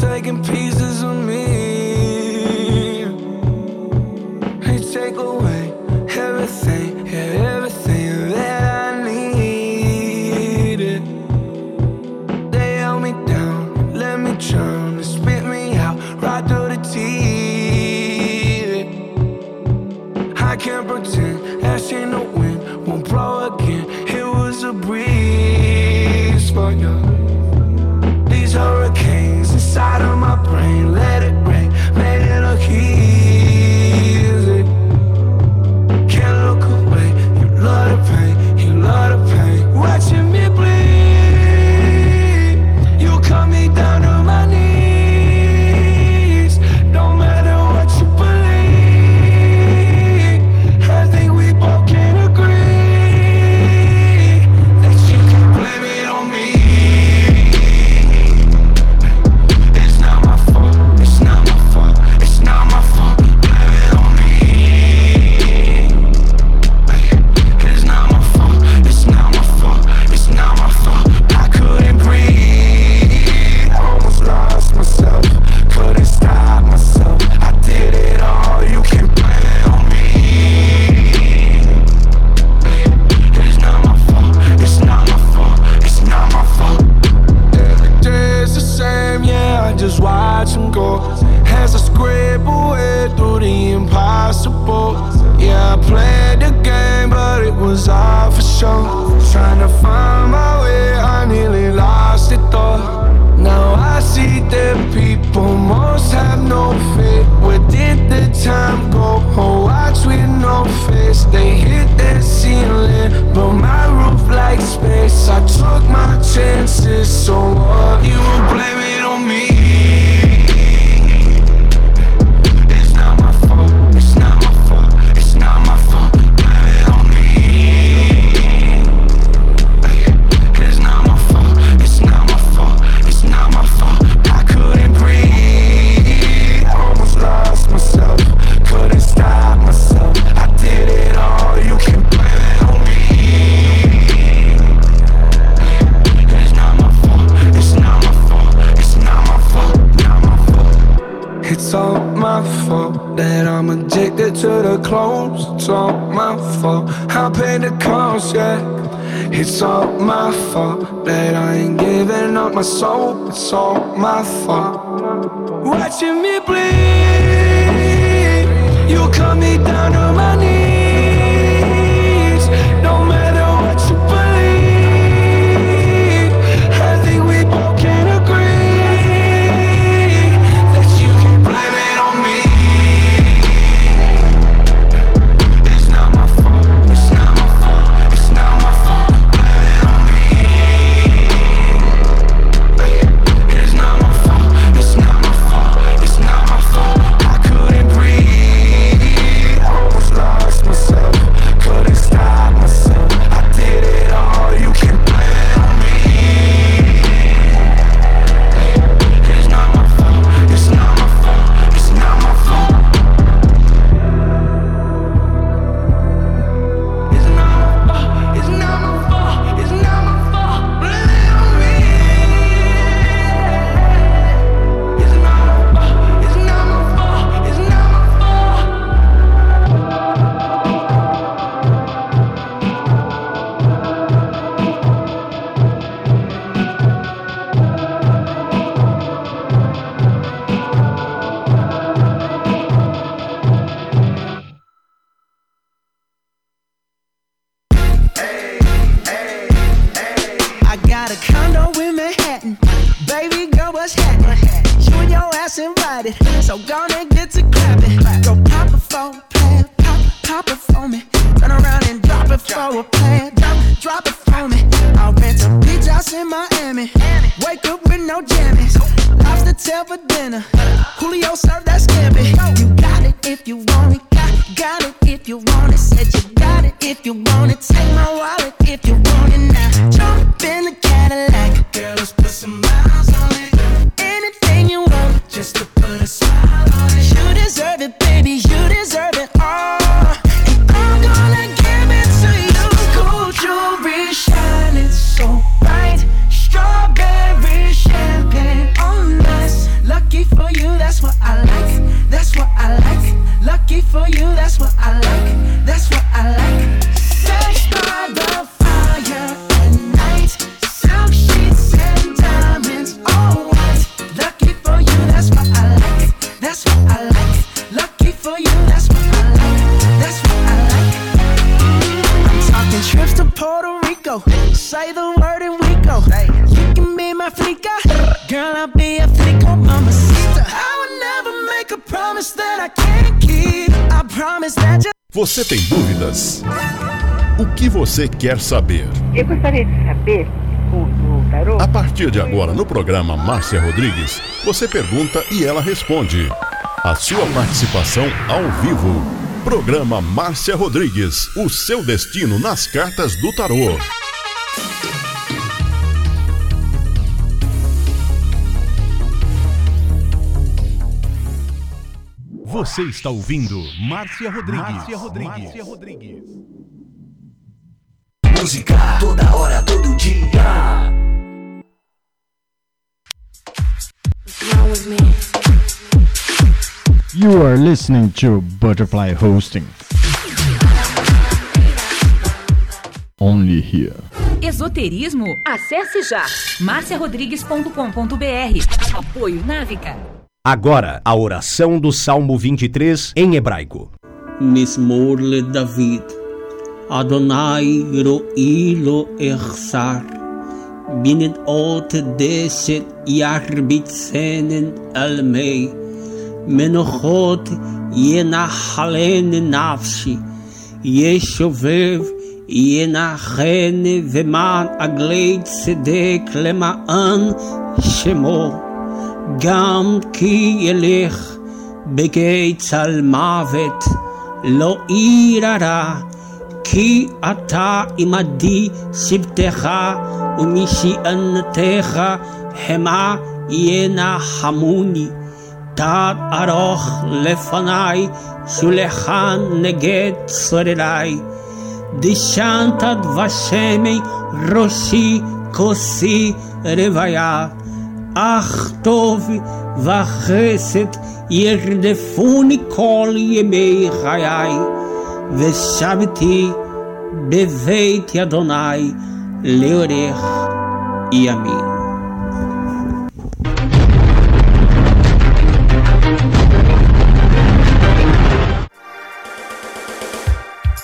taking pieces você quer saber? Eu gostaria de saber o, o tarô. A partir de agora, no programa Márcia Rodrigues, você pergunta e ela responde. A sua participação ao vivo. Programa Márcia Rodrigues, o seu destino nas cartas do tarô. Você está ouvindo Márcia Rodrigues. Márcia Rodrigues. Márcia Rodrigues. Música toda hora, todo dia. You are listening to Butterfly Hosting. Only here. Esoterismo? Acesse já marciarodrigues.com.br. Apoio Návica. Agora, a oração do Salmo 23 em hebraico. Mismor le David. אדוני רואי לא אחסר, בנדעות דשת ירביצנן על מי, מנוחות ינחלן נפשי, ישובב ינחן ומען עגלי צדק למען שמו, גם כי ילך בגי צל מוות, לא עיר הרע כי אתה עמדי שבטך ומשענתך המה ינחמוני. Tad aroch lefanai, shulechan neged sorerai. Dishantad vashemei roshi kosi revaya. Ach tov vachesed yerdefuni kol yemei chayai. Veshabti beveit yadonai leorech yamin.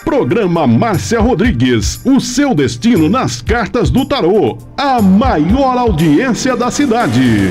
Programa Márcia Rodrigues, o seu destino nas cartas do tarô. A maior audiência da cidade.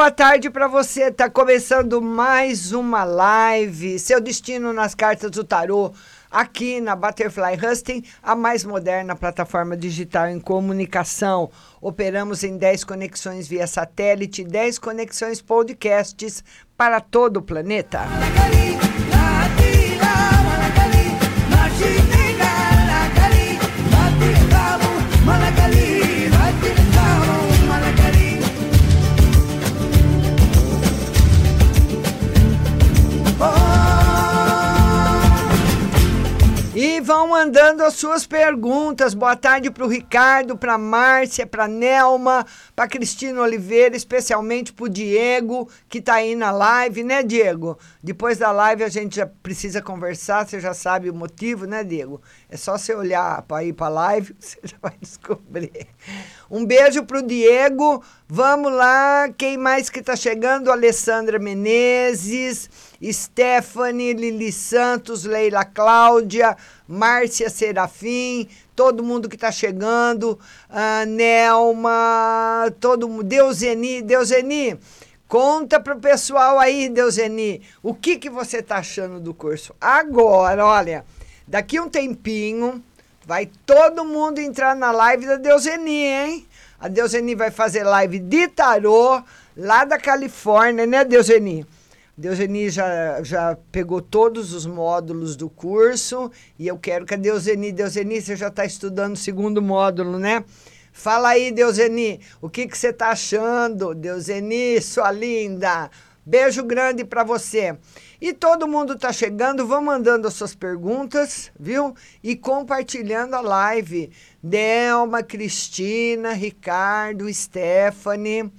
Boa tarde para você. Tá começando mais uma live. Seu destino nas cartas do tarô. Aqui na Butterfly Husting, a mais moderna plataforma digital em comunicação. Operamos em 10 conexões via satélite, 10 conexões podcasts para todo o planeta. Vão mandando as suas perguntas. Boa tarde para o Ricardo, para Márcia, para Nelma, para Cristina Oliveira, especialmente para o Diego, que está aí na live, né, Diego? Depois da live a gente já precisa conversar, você já sabe o motivo, né, Diego? É só você olhar para ir para a live, você já vai descobrir. Um beijo pro Diego. Vamos lá. Quem mais que tá chegando? Alessandra Menezes, Stephanie, Lili Santos, Leila Cláudia, Márcia Serafim, todo mundo que tá chegando, a Nelma, todo mundo, Deuseni, Deuseni, conta pro pessoal aí, Deuseni, o que que você tá achando do curso? Agora, olha, daqui um tempinho, vai todo mundo entrar na live da Deuseni, hein? A Deuseni vai fazer live de tarô, lá da Califórnia, né, Deuseni? Deuseni já, já pegou todos os módulos do curso e eu quero que a Deuseni, Deuseni, você já está estudando o segundo módulo, né? Fala aí, Deuseni, o que que você está achando? Deuseni, sua linda, beijo grande para você. E todo mundo está chegando, vão mandando as suas perguntas, viu? E compartilhando a live. Delma, Cristina, Ricardo, Stephanie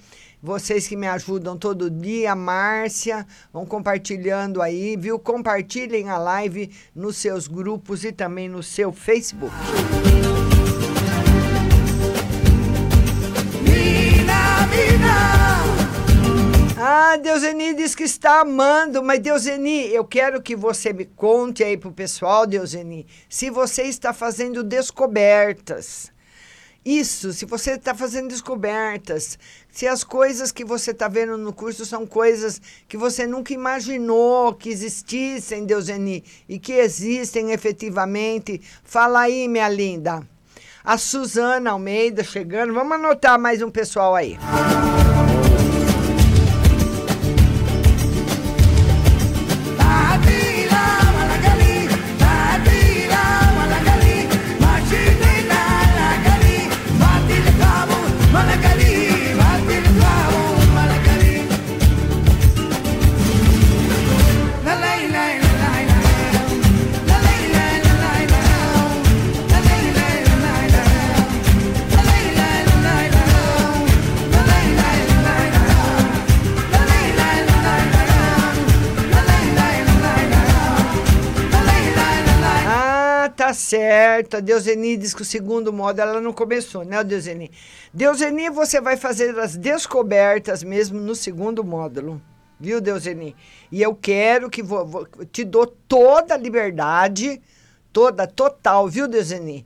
vocês que me ajudam todo dia, Márcia, vão compartilhando aí, viu? Compartilhem a live nos seus grupos e também no seu Facebook. Mina, mina. Ah, Deuseni diz que está amando, mas Deuseni, eu quero que você me conte aí pro pessoal, Deuseni, se você está fazendo descobertas. Isso, se você está fazendo descobertas, se as coisas que você está vendo no curso são coisas que você nunca imaginou que existissem, Deuseni, e que existem efetivamente, fala aí, minha linda. A Suzana Almeida chegando, vamos anotar mais um pessoal aí. Tá certo. A Deuseni diz que o segundo modo ela não começou, né, Deuseni? Deuseni, você vai fazer as descobertas mesmo no segundo módulo. Viu, Deuseni? E eu quero que vou, vou, te dou toda a liberdade, toda, total, viu, Deuseni?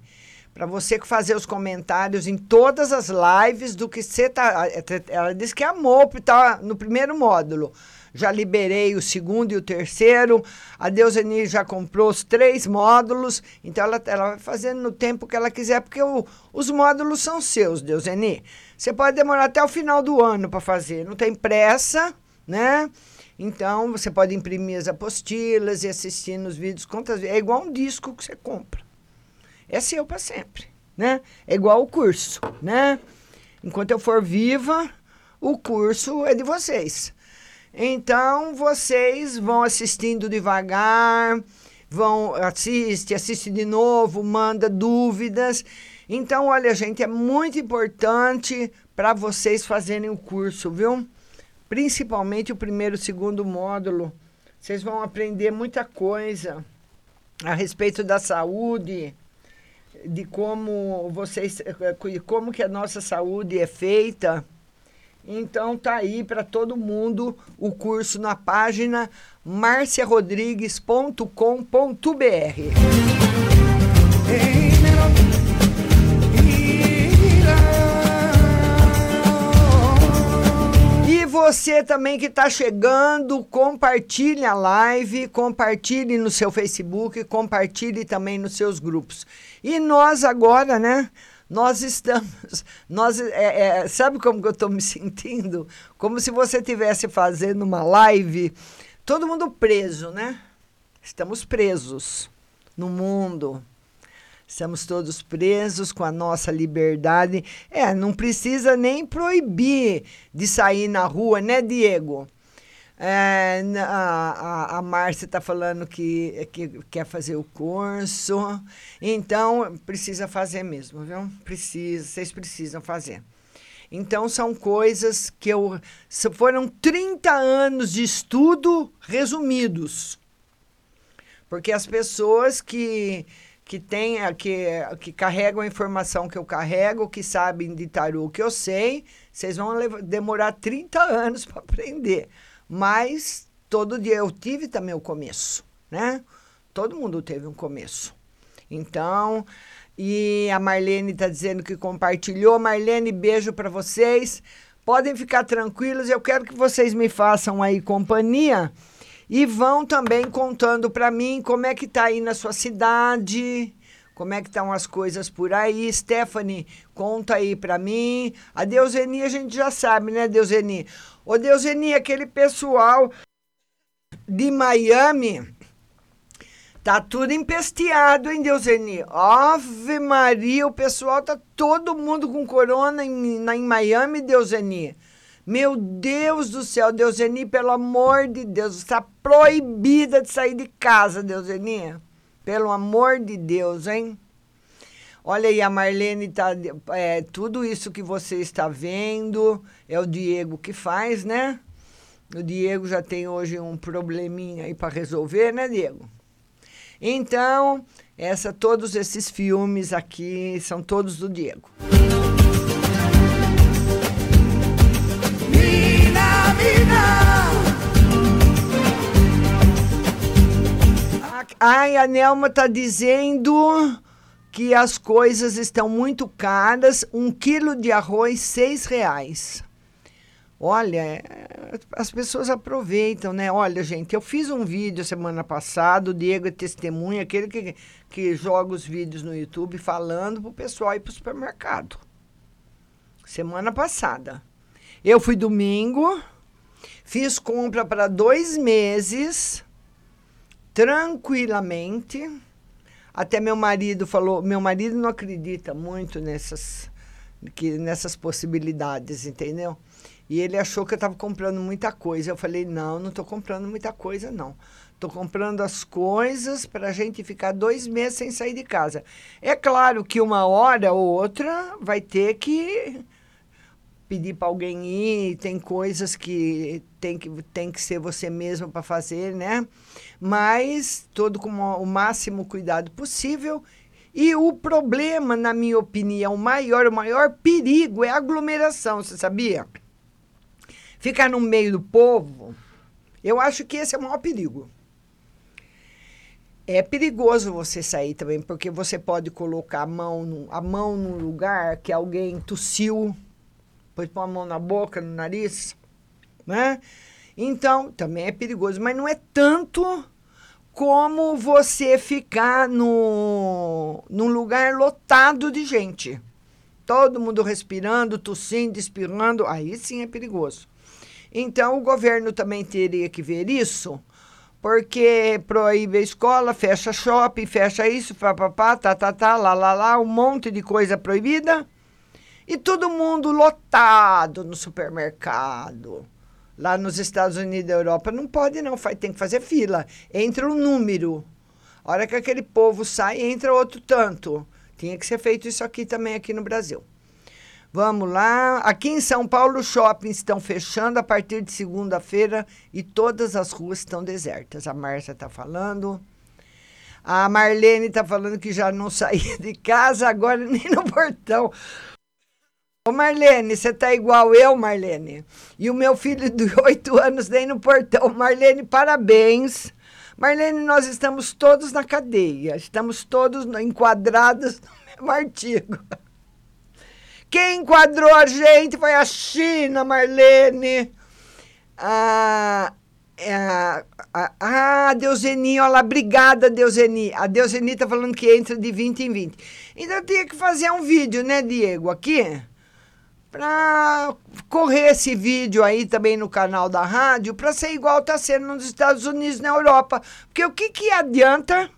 Para você fazer os comentários em todas as lives do que você tá. Ela disse que amou, tá no primeiro módulo já liberei o segundo e o terceiro. A Deuseni já comprou os três módulos, então ela, ela vai fazendo no tempo que ela quiser, porque o, os módulos são seus, Deuseni. Você pode demorar até o final do ano para fazer, não tem pressa, né? Então você pode imprimir as apostilas e assistir nos vídeos quantas vezes. É igual um disco que você compra. É seu para sempre, né? É igual o curso, né? Enquanto eu for viva, o curso é de vocês. Então vocês vão assistindo devagar, vão assiste, assiste de novo, manda dúvidas. Então, olha, gente, é muito importante para vocês fazerem o curso, viu? Principalmente o primeiro segundo módulo. Vocês vão aprender muita coisa a respeito da saúde, de como vocês, como que a nossa saúde é feita então tá aí para todo mundo o curso na página marciarodrigues.com.br. E você também que está chegando, compartilhe a live, compartilhe no seu Facebook, compartilhe também nos seus grupos. E nós agora, né? Nós estamos, nós, é, é, sabe como que eu estou me sentindo? Como se você estivesse fazendo uma live, todo mundo preso, né? Estamos presos no mundo. Estamos todos presos com a nossa liberdade. É, não precisa nem proibir de sair na rua, né, Diego? É, a, a, a Márcia está falando que, que quer fazer o curso. Então, precisa fazer mesmo, viu? Precisa, vocês precisam fazer. Então, são coisas que eu. Foram 30 anos de estudo resumidos. Porque as pessoas que, que tem, que, que carregam a informação que eu carrego, que sabem de tarô que eu sei, vocês vão levar, demorar 30 anos para aprender. Mas todo dia eu tive também o começo, né? Todo mundo teve um começo. Então, e a Marlene está dizendo que compartilhou. Marlene, beijo para vocês. Podem ficar tranquilos, eu quero que vocês me façam aí companhia e vão também contando para mim como é que tá aí na sua cidade, como é que estão as coisas por aí. Stephanie, conta aí para mim. A Deuseni a gente já sabe, né, Deuseni? Ô, Deuseni, aquele pessoal de Miami Tá tudo empesteado, hein, Deuseni? Ave Maria, o pessoal tá todo mundo com corona em, na, em Miami, Deuseni. Meu Deus do céu, Deuseni, pelo amor de Deus, está proibida de sair de casa, Deuseni. Pelo amor de Deus, hein? Olha aí, a Marlene tá. É, tudo isso que você está vendo é o Diego que faz, né? O Diego já tem hoje um probleminha aí para resolver, né, Diego? Então, essa, todos esses filmes aqui são todos do Diego. Mina, mina. Ai, a Nelma tá dizendo que as coisas estão muito caras. Um quilo de arroz, seis reais. Olha, é, as pessoas aproveitam, né? Olha, gente, eu fiz um vídeo semana passada, o Diego é testemunha, aquele que, que joga os vídeos no YouTube falando pro pessoal ir pro supermercado. Semana passada. Eu fui domingo, fiz compra para dois meses, tranquilamente. Até meu marido falou, meu marido não acredita muito nessas, que, nessas possibilidades, entendeu? E ele achou que eu estava comprando muita coisa. Eu falei: não, não estou comprando muita coisa, não. Estou comprando as coisas para a gente ficar dois meses sem sair de casa. É claro que uma hora ou outra vai ter que pedir para alguém ir, tem coisas que tem que, tem que ser você mesmo para fazer, né? Mas todo com o máximo cuidado possível. E o problema, na minha opinião, maior, o maior perigo é aglomeração, você sabia? ficar no meio do povo, eu acho que esse é o maior perigo. É perigoso você sair também, porque você pode colocar a mão, no, a mão num lugar que alguém tossiu, pôs pôr a mão na boca, no nariz, né? Então, também é perigoso, mas não é tanto como você ficar no, num lugar lotado de gente. Todo mundo respirando, tossindo, espirrando, aí sim é perigoso. Então, o governo também teria que ver isso, porque proíbe a escola, fecha shopping, fecha isso, papapá, tá, tá, tá, lá, lá, lá, um monte de coisa proibida. E todo mundo lotado no supermercado. Lá nos Estados Unidos e Europa não pode não, tem que fazer fila. Entra um número. A hora que aquele povo sai, entra outro tanto. Tinha que ser feito isso aqui também, aqui no Brasil. Vamos lá. Aqui em São Paulo, os shoppings estão fechando a partir de segunda-feira e todas as ruas estão desertas. A Márcia está falando. A Marlene está falando que já não saía de casa, agora nem no portão. Ô Marlene, você tá igual eu, Marlene. E o meu filho de oito anos nem no portão. Marlene, parabéns. Marlene, nós estamos todos na cadeia. Estamos todos enquadrados no mesmo artigo. Quem enquadrou a gente foi a China, Marlene. Ah, é, ah, Deuseni, olha lá, obrigada, Deuseni. A Deuseni tá falando que entra de 20 em 20. Então eu tinha que fazer um vídeo, né, Diego, aqui, para correr esse vídeo aí também no canal da rádio, para ser igual tá sendo nos Estados Unidos, na Europa. Porque o que que adianta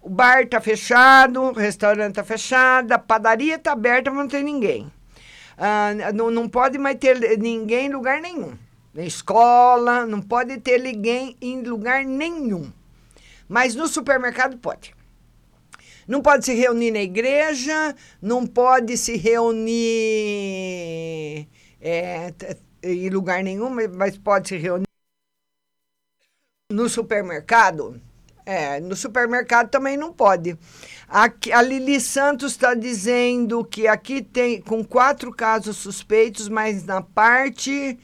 o bar tá fechado, o restaurante tá fechado, a padaria tá aberta, mas não tem ninguém. Ah, não, não pode mais ter ninguém em lugar nenhum. Na escola, não pode ter ninguém em lugar nenhum. Mas no supermercado pode. Não pode se reunir na igreja, não pode se reunir é, em lugar nenhum, mas pode se reunir no supermercado É, no supermercado também não pode. Aqui, a Lili Santos está dizendo que aqui tem com quatro casos suspeitos, mas na parte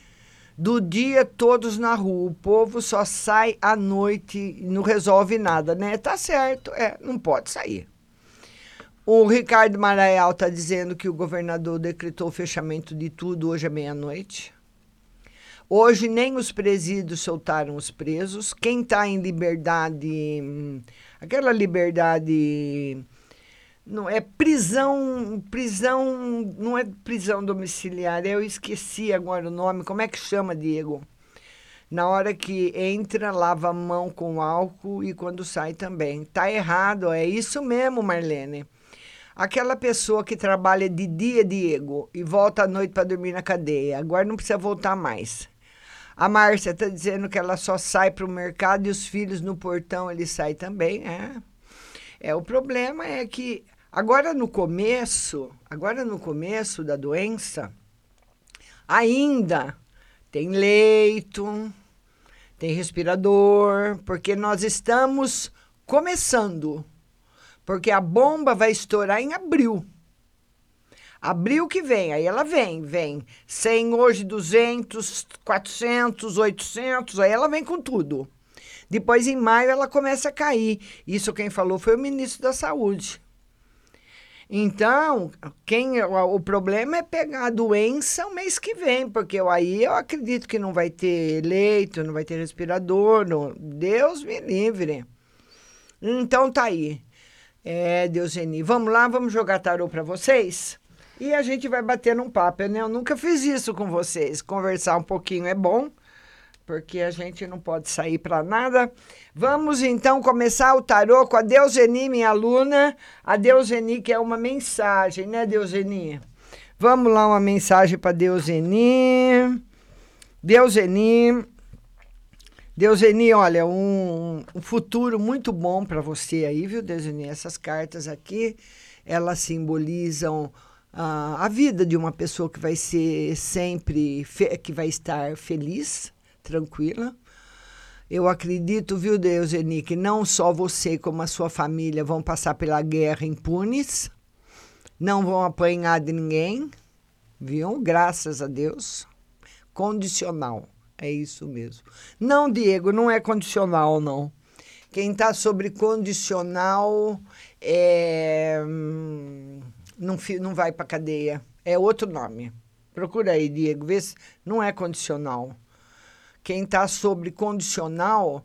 do dia todos na rua. O povo só sai à noite e não resolve nada, né? Tá certo, é, não pode sair. O Ricardo Maraial está dizendo que o governador decretou o fechamento de tudo hoje à meia-noite. Hoje nem os presídios soltaram os presos. Quem está em liberdade, hum, aquela liberdade não é prisão, prisão, não é prisão domiciliar, eu esqueci agora o nome, como é que chama, Diego? Na hora que entra, lava a mão com álcool e quando sai também. Tá errado, é isso mesmo, Marlene. Aquela pessoa que trabalha de dia, Diego, e volta à noite para dormir na cadeia, agora não precisa voltar mais. A Márcia está dizendo que ela só sai para o mercado e os filhos no portão ele sai também. É. é, o problema é que Agora no começo, agora no começo da doença, ainda tem leito, tem respirador, porque nós estamos começando. Porque a bomba vai estourar em abril. Abril que vem, aí ela vem, vem 100 hoje, 200, 400, 800, aí ela vem com tudo. Depois, em maio, ela começa a cair. Isso quem falou foi o ministro da Saúde. Então, quem o problema é pegar a doença o mês que vem, porque aí eu acredito que não vai ter leito, não vai ter respirador, não, Deus me livre. Então tá aí. É, Deuseni, vamos lá, vamos jogar tarô para vocês? E a gente vai bater num papo, né? Eu nunca fiz isso com vocês. Conversar um pouquinho é bom porque a gente não pode sair para nada. Vamos então começar o tarô com a Deuseni, minha aluna. A Deuseni, que é uma mensagem, né, Deuseni? Vamos lá, uma mensagem para Deuseni. Deuseni. Deuseni, olha, um, um futuro muito bom para você aí, viu, Deuseni? Essas cartas aqui, elas simbolizam uh, a vida de uma pessoa que vai ser sempre, que vai estar feliz, tranquila. Eu acredito, viu, Deus, Eni, que não só você como a sua família vão passar pela guerra impunes, não vão apanhar de ninguém, viu? Graças a Deus. Condicional, é isso mesmo. Não, Diego, não é condicional, não. Quem está sobre condicional é, hum, não, não vai para cadeia. É outro nome. Procura aí, Diego, vê se não é condicional. Quem está sobre condicional,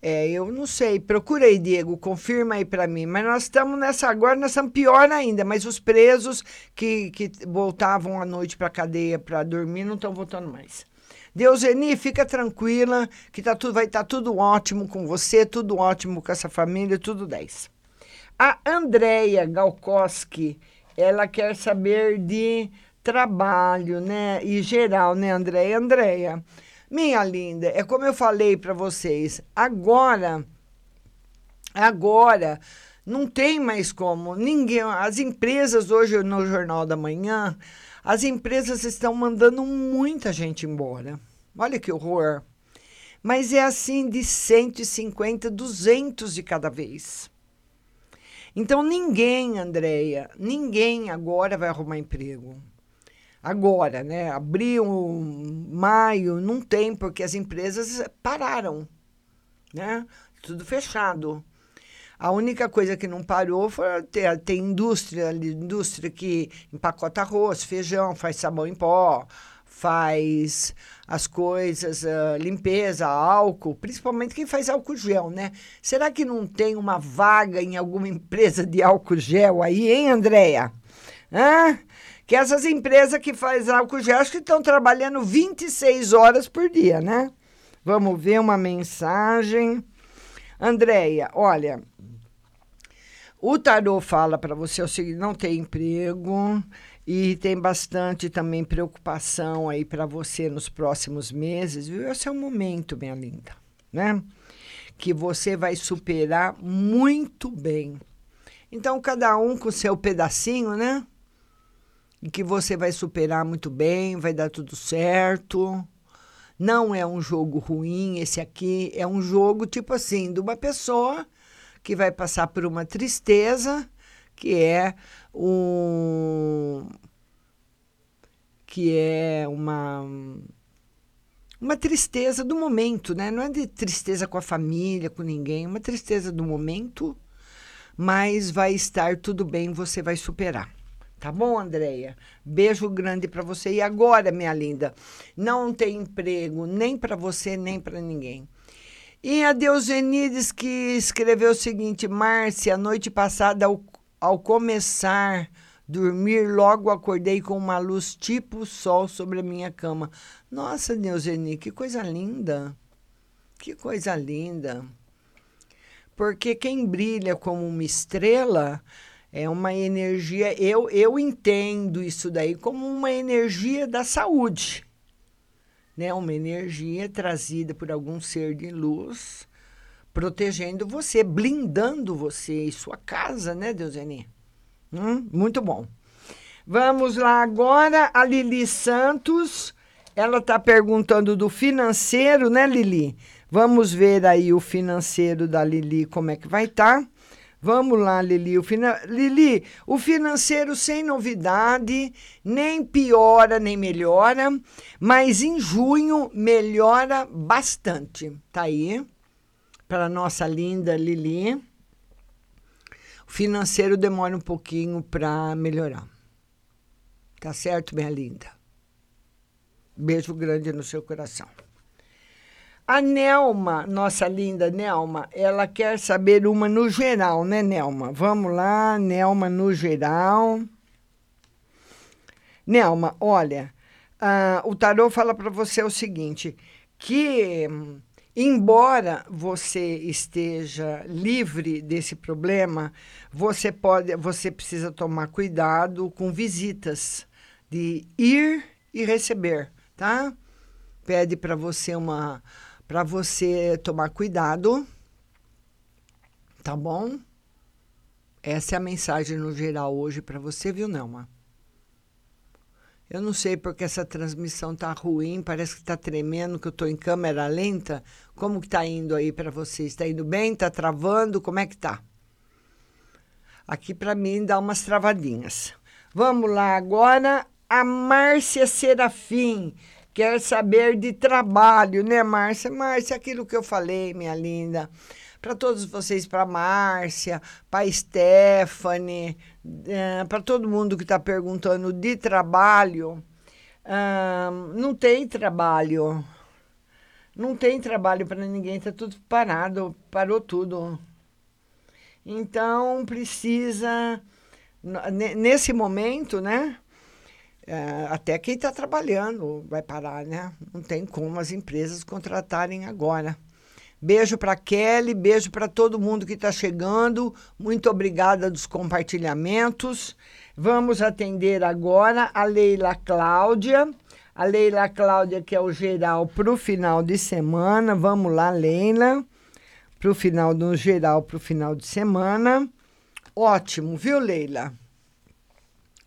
é, eu não sei. Procura aí, Diego, confirma aí para mim. Mas nós estamos nessa agora, nós estamos pior ainda. Mas os presos que, que voltavam à noite para a cadeia para dormir não estão voltando mais. Deuseni, fica tranquila, que tá tudo, vai estar tá tudo ótimo com você, tudo ótimo com essa família, tudo 10. A Andrea Galkoski, ela quer saber de trabalho, né? E geral, né, Andréia? Andréia, minha linda, é como eu falei para vocês, agora, agora, não tem mais como. Ninguém, as empresas hoje no Jornal da Manhã, as empresas estão mandando muita gente embora. Olha que horror. Mas é assim de 150, 200 de cada vez. Então ninguém, Andréia, ninguém agora vai arrumar emprego agora, né? Abril, maio, não tem, porque as empresas pararam, né? Tudo fechado. A única coisa que não parou foi ter, ter indústria, indústria que empacota arroz, feijão, faz sabão em pó, faz as coisas, uh, limpeza, álcool, principalmente quem faz álcool gel, né? Será que não tem uma vaga em alguma empresa de álcool gel aí, hein, Andréia? Hã? Que essas empresas que fazem álcool gel acho que estão trabalhando 26 horas por dia, né? Vamos ver uma mensagem. Andréia, olha, o tarô fala para você o seguinte: não tem emprego e tem bastante também preocupação aí para você nos próximos meses, viu? Esse é o momento, minha linda, né? Que você vai superar muito bem. Então, cada um com seu pedacinho, né? E que você vai superar muito bem, vai dar tudo certo. Não é um jogo ruim, esse aqui é um jogo tipo assim, de uma pessoa que vai passar por uma tristeza, que é um que é uma uma tristeza do momento, né? Não é de tristeza com a família, com ninguém, é uma tristeza do momento, mas vai estar tudo bem, você vai superar. Tá bom, Andréia? Beijo grande para você. E agora, minha linda, não tem emprego nem para você, nem para ninguém. E a Deusenides que escreveu o seguinte: Márcia, noite passada, ao, ao começar dormir, logo acordei com uma luz tipo sol sobre a minha cama. Nossa, Deuseni, que coisa linda! Que coisa linda! Porque quem brilha como uma estrela é uma energia. Eu, eu entendo isso daí como uma energia da saúde. Né? Uma energia trazida por algum ser de luz, protegendo você, blindando você e sua casa, né, Deuseni? Hum, muito bom. Vamos lá agora, a Lili Santos. Ela está perguntando do financeiro, né, Lili? Vamos ver aí o financeiro da Lili, como é que vai estar. Tá. Vamos lá, Lili. O fina... Lili, o financeiro sem novidade, nem piora nem melhora, mas em junho melhora bastante. Tá aí, para nossa linda Lili. O financeiro demora um pouquinho para melhorar. Tá certo, minha linda? Beijo grande no seu coração. A Nelma, nossa linda Nelma, ela quer saber uma no geral, né, Nelma? Vamos lá, Nelma no geral. Nelma, olha, uh, o tarô fala para você o seguinte, que embora você esteja livre desse problema, você pode, você precisa tomar cuidado com visitas de ir e receber, tá? Pede para você uma para você tomar cuidado, tá bom? Essa é a mensagem no geral hoje para você, viu, Nelma? Eu não sei porque essa transmissão tá ruim, parece que tá tremendo, que eu tô em câmera lenta. Como que tá indo aí para você? Está indo bem? Tá travando? Como é que tá? Aqui para mim dá umas travadinhas. Vamos lá agora, a Márcia Serafim quer saber de trabalho, né, Márcia? Márcia, aquilo que eu falei, minha linda. Para todos vocês, para Márcia, para Stephanie, é, para todo mundo que está perguntando de trabalho, não tem trabalho. Não tem trabalho para ninguém, está tudo parado, parou tudo. Então, precisa, nesse momento, né? É, até quem está trabalhando vai parar, né? Não tem como as empresas contratarem agora. Beijo para Kelly, beijo para todo mundo que está chegando. Muito obrigada dos compartilhamentos. Vamos atender agora a Leila Cláudia. A Leila Cláudia, que é o geral para o final de semana. Vamos lá, Leila. Para o final do geral, para o final de semana. Ótimo, viu, Leila?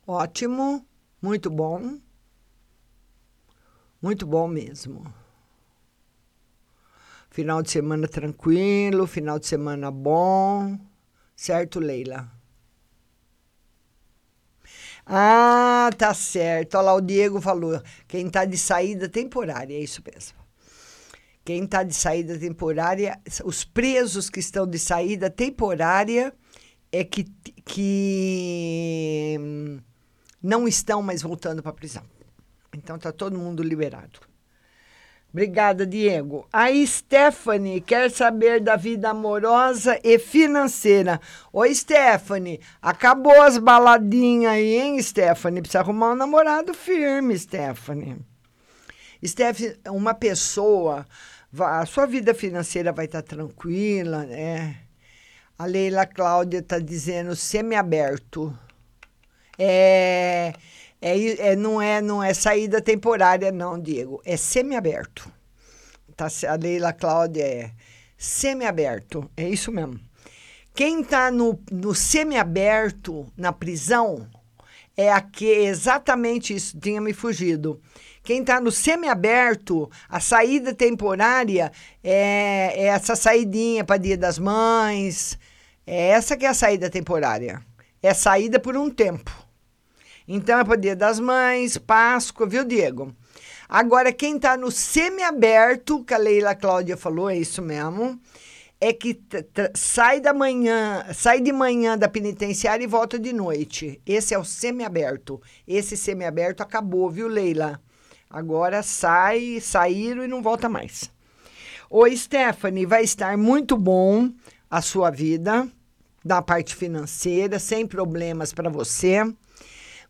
Ótimo. Muito bom. Muito bom mesmo. Final de semana tranquilo, final de semana bom. Certo, Leila? Ah, tá certo. Olha lá, o Diego falou. Quem tá de saída temporária, é isso mesmo. Quem tá de saída temporária, os presos que estão de saída temporária é que, que não estão mais voltando para a prisão. Então está todo mundo liberado. Obrigada, Diego. A Stephanie quer saber da vida amorosa e financeira. Oi, Stephanie. Acabou as baladinhas aí, hein, Stephanie? Precisa arrumar um namorado firme, Stephanie. Stephanie, uma pessoa, a sua vida financeira vai estar tá tranquila, né? A Leila Cláudia está dizendo semi-aberto. É, é, é, não, é, não é saída temporária, não, Diego. É semiaberto. Tá, a Leila Cláudia é semiaberto. É isso mesmo. Quem está no, no semiaberto, na prisão, é aqui, exatamente isso, tinha me fugido. Quem está no semiaberto, a saída temporária é, é essa saidinha para Dia das Mães, É essa que é a saída temporária. É saída por um tempo. Então é para Dia das Mães, Páscoa, viu, Diego? Agora, quem está no semiaberto, que a Leila Cláudia falou, é isso mesmo, é que sai da manhã, sai de manhã da penitenciária e volta de noite. Esse é o semiaberto. Esse semiaberto acabou, viu, Leila? Agora sai, saíram e não volta mais. Oi, Stephanie, vai estar muito bom a sua vida, da parte financeira, sem problemas para você.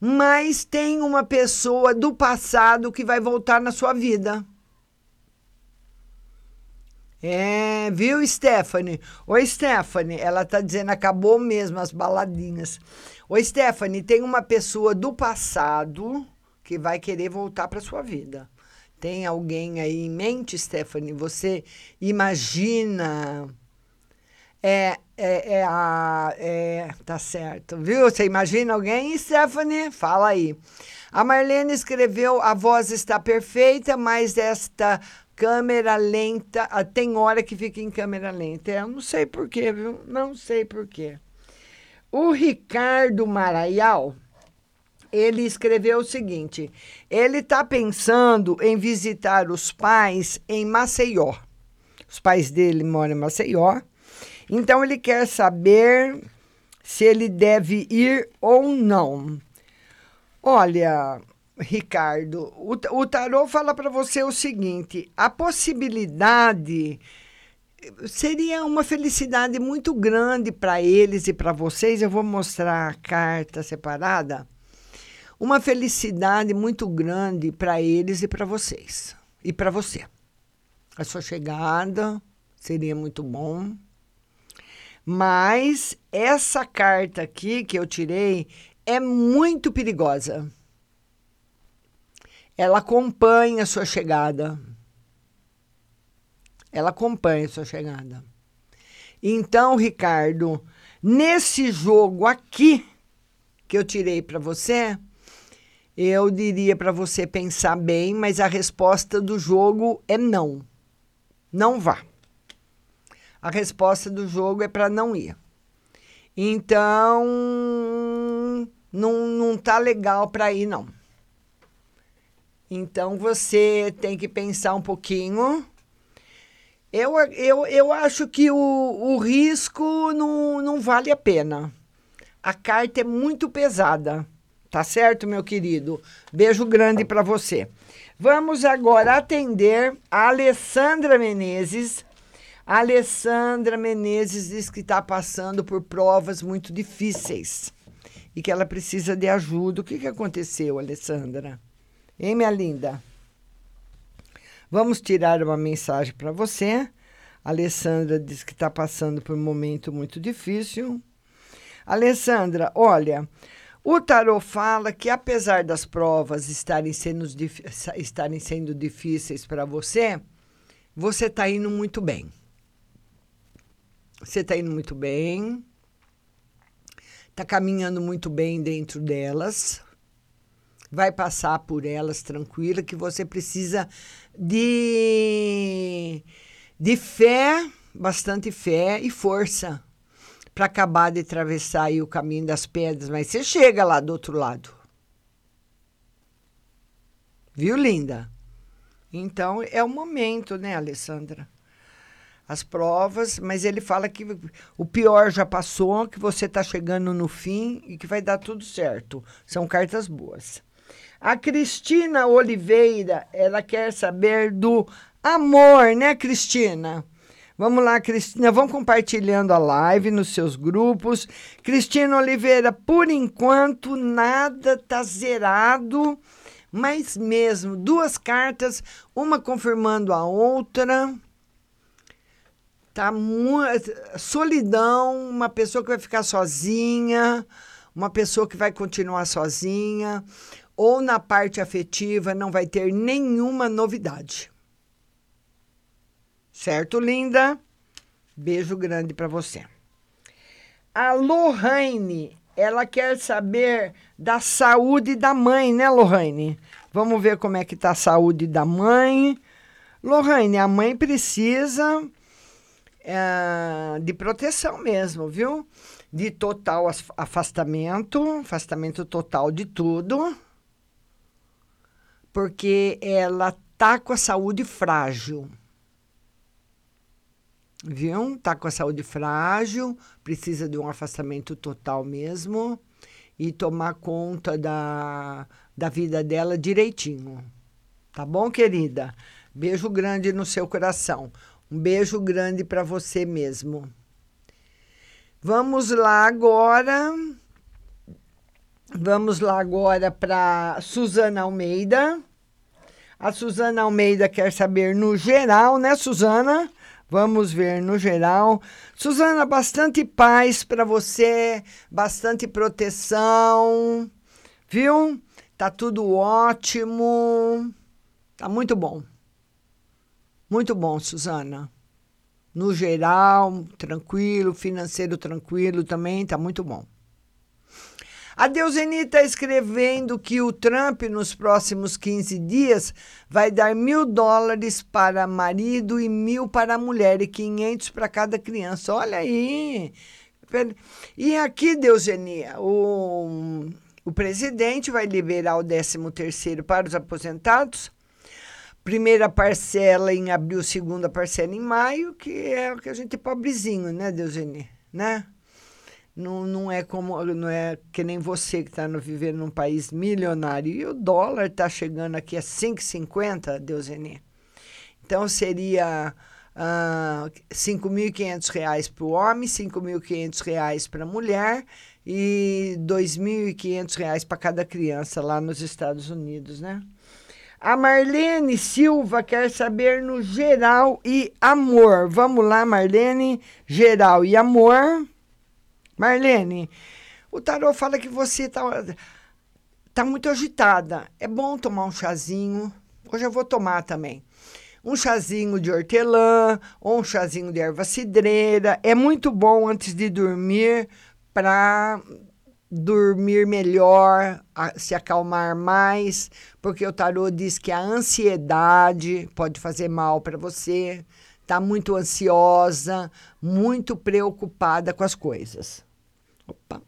Mas tem uma pessoa do passado que vai voltar na sua vida. É, viu, Stephanie? Oi, Stephanie. Ela tá dizendo acabou mesmo as baladinhas. Oi, Stephanie, tem uma pessoa do passado que vai querer voltar para sua vida. Tem alguém aí em mente, Stephanie? Você imagina. É, é, é a. É, tá certo, viu? Você imagina alguém, Stephanie? Fala aí. A Marlene escreveu: a voz está perfeita, mas esta câmera lenta. Ah, tem hora que fica em câmera lenta. Eu não sei porquê, viu? Não sei porquê. O Ricardo Maraial ele escreveu o seguinte: ele está pensando em visitar os pais em Maceió. Os pais dele moram em Maceió. Então ele quer saber se ele deve ir ou não. Olha, Ricardo, o, o tarô fala para você o seguinte: a possibilidade seria uma felicidade muito grande para eles e para vocês. Eu vou mostrar a carta separada uma felicidade muito grande para eles e para vocês. E para você. A sua chegada seria muito bom. Mas essa carta aqui que eu tirei é muito perigosa. Ela acompanha a sua chegada. Ela acompanha a sua chegada. Então, Ricardo, nesse jogo aqui que eu tirei para você, eu diria para você pensar bem, mas a resposta do jogo é não. Não vá. A resposta do jogo é para não ir. Então, não, não tá legal para ir, não. Então, você tem que pensar um pouquinho. Eu, eu, eu acho que o, o risco não, não vale a pena. A carta é muito pesada. Tá certo, meu querido? Beijo grande para você. Vamos agora atender a Alessandra Menezes. A Alessandra Menezes diz que está passando por provas muito difíceis e que ela precisa de ajuda. O que, que aconteceu, Alessandra? Hein, minha linda? Vamos tirar uma mensagem para você. A Alessandra diz que está passando por um momento muito difícil. Alessandra, olha, o tarot fala que, apesar das provas estarem sendo, estarem sendo difíceis para você, você está indo muito bem. Você está indo muito bem, está caminhando muito bem dentro delas, vai passar por elas tranquila, que você precisa de, de fé, bastante fé e força para acabar de atravessar aí o caminho das pedras, mas você chega lá do outro lado. Viu, linda? Então é o momento, né, Alessandra? As provas, mas ele fala que o pior já passou, que você está chegando no fim e que vai dar tudo certo. São cartas boas. A Cristina Oliveira, ela quer saber do amor, né, Cristina? Vamos lá, Cristina, vão compartilhando a live nos seus grupos. Cristina Oliveira, por enquanto nada tá zerado, mas mesmo duas cartas, uma confirmando a outra. Tá muito solidão, uma pessoa que vai ficar sozinha, uma pessoa que vai continuar sozinha, ou na parte afetiva não vai ter nenhuma novidade. Certo, linda? Beijo grande para você. A Lohane, ela quer saber da saúde da mãe, né, Lohane? Vamos ver como é que tá a saúde da mãe. Lohane, a mãe precisa é, de proteção mesmo, viu? De total as- afastamento, afastamento total de tudo, porque ela tá com a saúde frágil. Viu? Tá com a saúde frágil, precisa de um afastamento total mesmo e tomar conta da, da vida dela direitinho. Tá bom, querida? Beijo grande no seu coração. Um beijo grande para você mesmo. Vamos lá agora. Vamos lá agora para Suzana Almeida. A Suzana Almeida quer saber no geral, né, Suzana? Vamos ver no geral. Suzana, bastante paz para você, bastante proteção, viu? Tá tudo ótimo. Tá muito bom. Muito bom, Suzana. No geral, tranquilo, financeiro tranquilo também, tá muito bom. A Deuseni está escrevendo que o Trump, nos próximos 15 dias, vai dar mil dólares para marido e mil para mulher e 500 para cada criança. Olha aí. E aqui, Deuseni, o, o presidente vai liberar o 13º para os aposentados. Primeira parcela em abril, segunda parcela em maio, que é o que a gente é pobrezinho, né, Deuseni? Né? Não, não é como não é que nem você que está vivendo num país milionário. E o dólar está chegando aqui a 5,50, Deuseni. Então seria R$ 5.500 para o homem, R$ 5.500 para a mulher e R$ 2.500 para cada criança lá nos Estados Unidos, né? A Marlene Silva quer saber no geral e amor. Vamos lá, Marlene. Geral e amor. Marlene, o tarô fala que você está tá muito agitada. É bom tomar um chazinho. Hoje eu vou tomar também. Um chazinho de hortelã ou um chazinho de erva cidreira. É muito bom antes de dormir para dormir melhor, se acalmar mais, porque o tarô diz que a ansiedade pode fazer mal para você está muito ansiosa, muito preocupada com as coisas. Opa.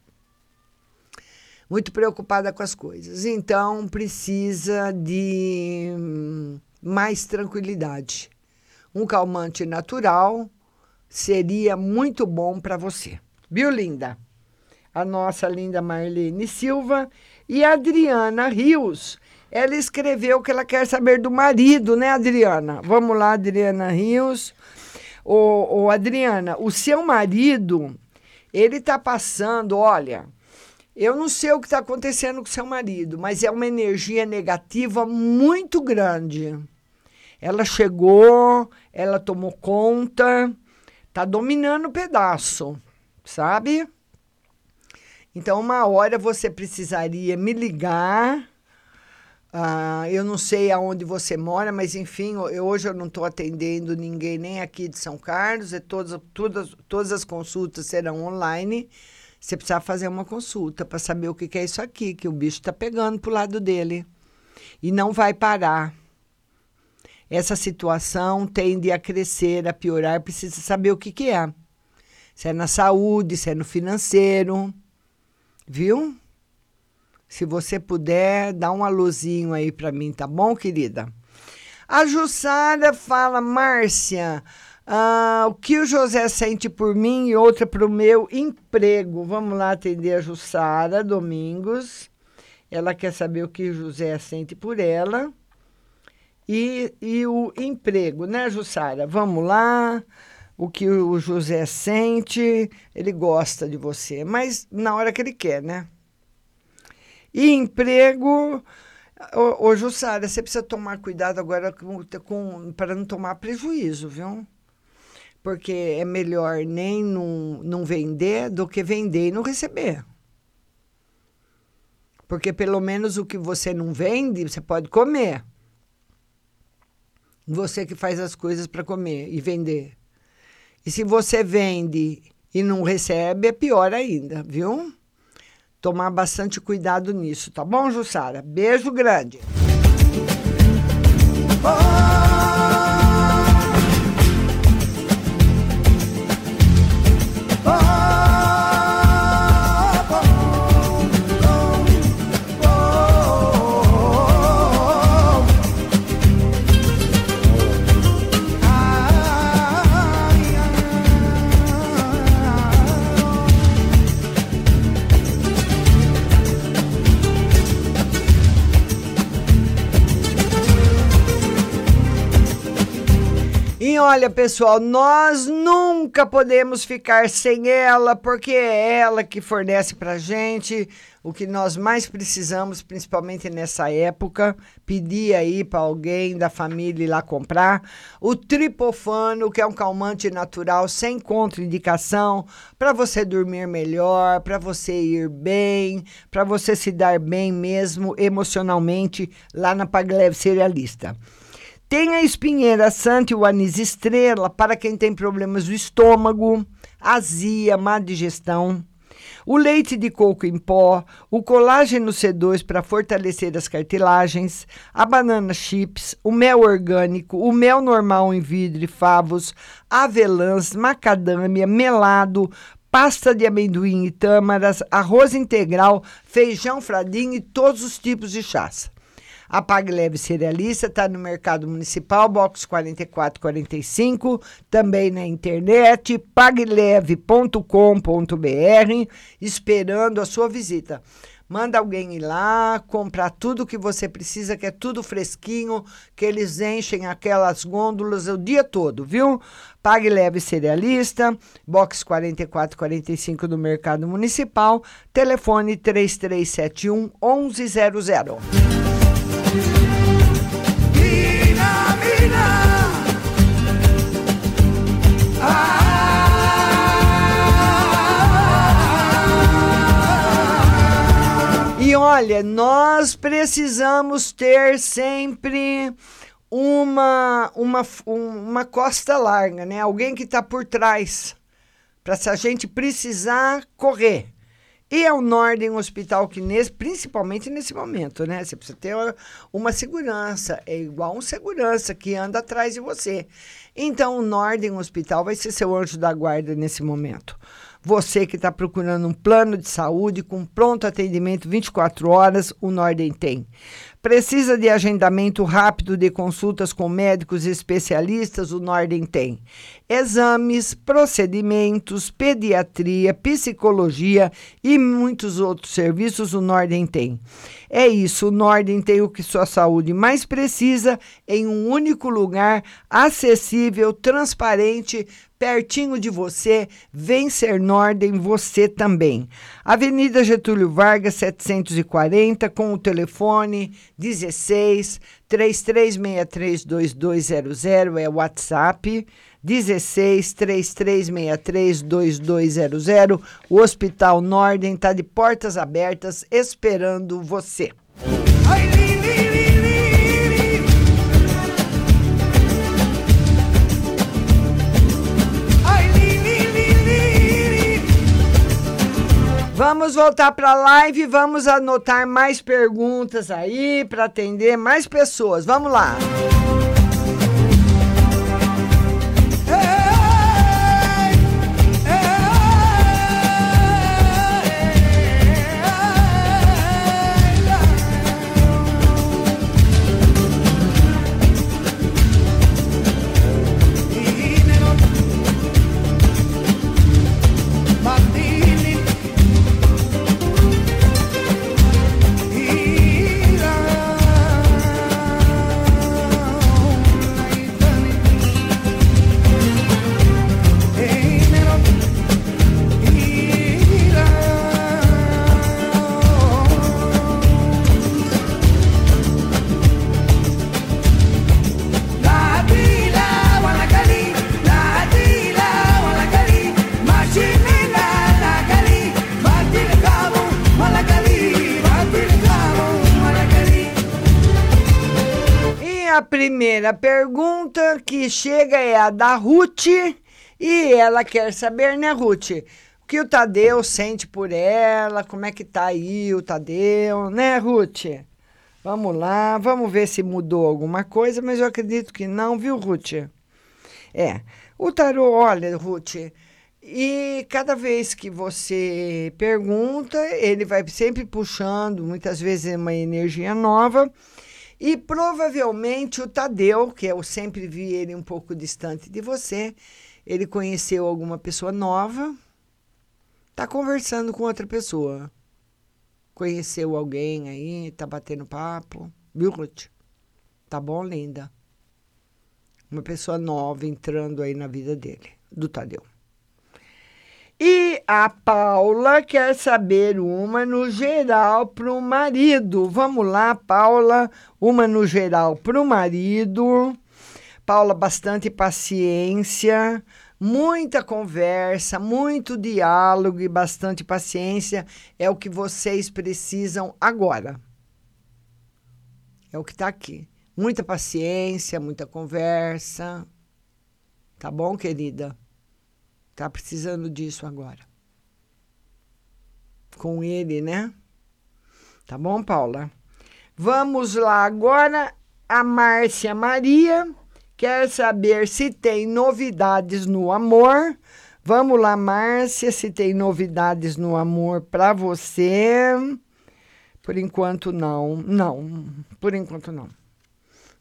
Muito preocupada com as coisas. Então, precisa de mais tranquilidade. Um calmante natural seria muito bom para você. Viu, linda? A nossa linda Marlene Silva e a Adriana Rios ela escreveu que ela quer saber do marido, né, Adriana? Vamos lá, Adriana Rios. Ô, ô Adriana, o seu marido, ele está passando, olha, eu não sei o que está acontecendo com seu marido, mas é uma energia negativa muito grande. Ela chegou, ela tomou conta, está dominando o pedaço, sabe? Então, uma hora você precisaria me ligar ah, eu não sei aonde você mora, mas enfim, eu, hoje eu não estou atendendo ninguém nem aqui de São Carlos, é todas, todas, todas as consultas serão online. Você precisa fazer uma consulta para saber o que, que é isso aqui, que o bicho está pegando para o lado dele. E não vai parar. Essa situação tende a crescer, a piorar, precisa saber o que, que é. Se é na saúde, se é no financeiro. Viu? Se você puder, dá um alôzinho aí para mim, tá bom, querida? A Jussara fala, Márcia, ah, o que o José sente por mim e outra para o meu emprego. Vamos lá atender a Jussara Domingos. Ela quer saber o que o José sente por ela. E, e o emprego, né, Jussara? Vamos lá. O que o José sente, ele gosta de você, mas na hora que ele quer, né? E emprego. Ô, ô Jussara, você precisa tomar cuidado agora com, com, para não tomar prejuízo, viu? Porque é melhor nem não, não vender do que vender e não receber. Porque pelo menos o que você não vende, você pode comer. Você que faz as coisas para comer e vender. E se você vende e não recebe, é pior ainda, viu? tomar bastante cuidado nisso, tá bom, Jussara? Beijo grande. Olha, pessoal, nós nunca podemos ficar sem ela, porque é ela que fornece pra gente o que nós mais precisamos, principalmente nessa época. Pedir aí para alguém da família ir lá comprar. O tripofano, que é um calmante natural sem contraindicação, para você dormir melhor, para você ir bem, para você se dar bem mesmo emocionalmente lá na Pagleve Cerealista. Tem a espinheira santa e o anis estrela para quem tem problemas do estômago, azia, má digestão. O leite de coco em pó, o colágeno C2 para fortalecer as cartilagens, a banana chips, o mel orgânico, o mel normal em vidro e favos, avelãs, macadâmia, melado, pasta de amendoim e tâmaras, arroz integral, feijão fradinho e todos os tipos de chás. A Pag Leve Cerealista está no Mercado Municipal, box 4445, também na internet, pagleve.com.br, esperando a sua visita. Manda alguém ir lá, comprar tudo que você precisa, que é tudo fresquinho, que eles enchem aquelas gôndolas o dia todo, viu? Pague Leve Cerealista, box 4445 do Mercado Municipal, telefone 3371 1100. E olha, nós precisamos ter sempre uma, uma, uma costa larga, né? Alguém que está por trás, para se a gente precisar correr. E é o Norden Hospital que, nesse, principalmente nesse momento, né? Você precisa ter uma, uma segurança, é igual um segurança que anda atrás de você. Então, o Norden Hospital vai ser seu anjo da guarda nesse momento. Você que está procurando um plano de saúde com pronto atendimento 24 horas, o Norden tem. Precisa de agendamento rápido de consultas com médicos especialistas? O Norden tem. Exames, procedimentos, pediatria, psicologia e muitos outros serviços o Norden tem. É isso, o Norden tem o que sua saúde mais precisa em um único lugar, acessível, transparente, pertinho de você. Vem ser Norden você também. Avenida Getúlio Vargas, 740, com o telefone 16 3363 2200 é o WhatsApp. 16 3363 2200. O Hospital Norden está de portas abertas esperando você. Vamos voltar para a live, vamos anotar mais perguntas aí para atender mais pessoas. Vamos lá. Primeira pergunta que chega é a da Ruth e ela quer saber, né, Ruth? O que o Tadeu sente por ela, como é que tá aí o Tadeu, né, Ruth? Vamos lá, vamos ver se mudou alguma coisa, mas eu acredito que não, viu, Ruth? É, o tarô, olha, Ruth, e cada vez que você pergunta, ele vai sempre puxando, muitas vezes uma energia nova, e provavelmente o Tadeu, que eu sempre vi ele um pouco distante de você, ele conheceu alguma pessoa nova, está conversando com outra pessoa. Conheceu alguém aí, está batendo papo. Viu, Ruth? Tá bom, linda? Uma pessoa nova entrando aí na vida dele, do Tadeu. E a Paula quer saber uma no geral para o marido. Vamos lá, Paula, uma no geral para o marido. Paula, bastante paciência, muita conversa, muito diálogo e bastante paciência é o que vocês precisam agora. É o que está aqui. Muita paciência, muita conversa. Tá bom, querida? Tá precisando disso agora. Com ele, né? Tá bom, Paula? Vamos lá agora. A Márcia Maria quer saber se tem novidades no amor. Vamos lá, Márcia, se tem novidades no amor para você. Por enquanto, não. Não, por enquanto, não.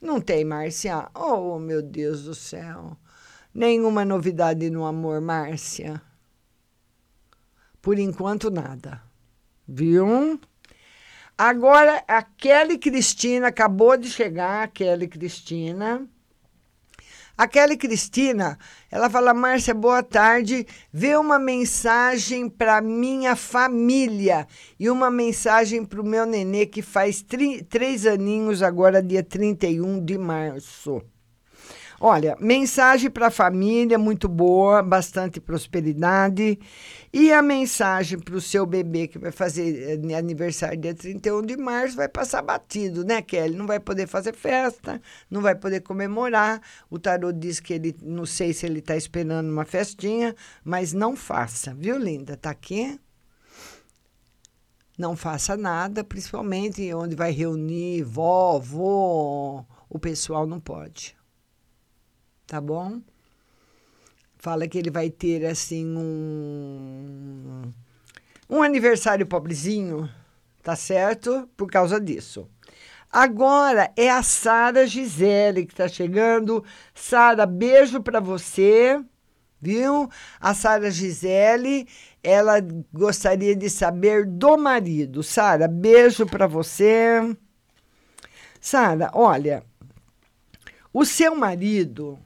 Não tem, Márcia. Oh, meu Deus do céu. Nenhuma novidade no amor, Márcia. Por enquanto, nada. Viu? Agora, a Kelly Cristina acabou de chegar, a Kelly Cristina. A Kelly Cristina, ela fala: Márcia, boa tarde. Vê uma mensagem para minha família e uma mensagem para o meu nenê que faz três aninhos, agora, dia 31 de março. Olha, mensagem para a família muito boa, bastante prosperidade. E a mensagem para o seu bebê, que vai fazer eh, aniversário dia 31 de março, vai passar batido, né, Kelly? Não vai poder fazer festa, não vai poder comemorar. O tarô diz que ele, não sei se ele está esperando uma festinha, mas não faça, viu, linda? Tá aqui? Não faça nada, principalmente onde vai reunir vó, o pessoal não pode tá bom? Fala que ele vai ter assim um um aniversário pobrezinho, tá certo? Por causa disso. Agora é a Sara Gisele que está chegando. Sara, beijo para você, viu? A Sara Gisele, ela gostaria de saber do marido. Sara, beijo para você. Sara, olha, o seu marido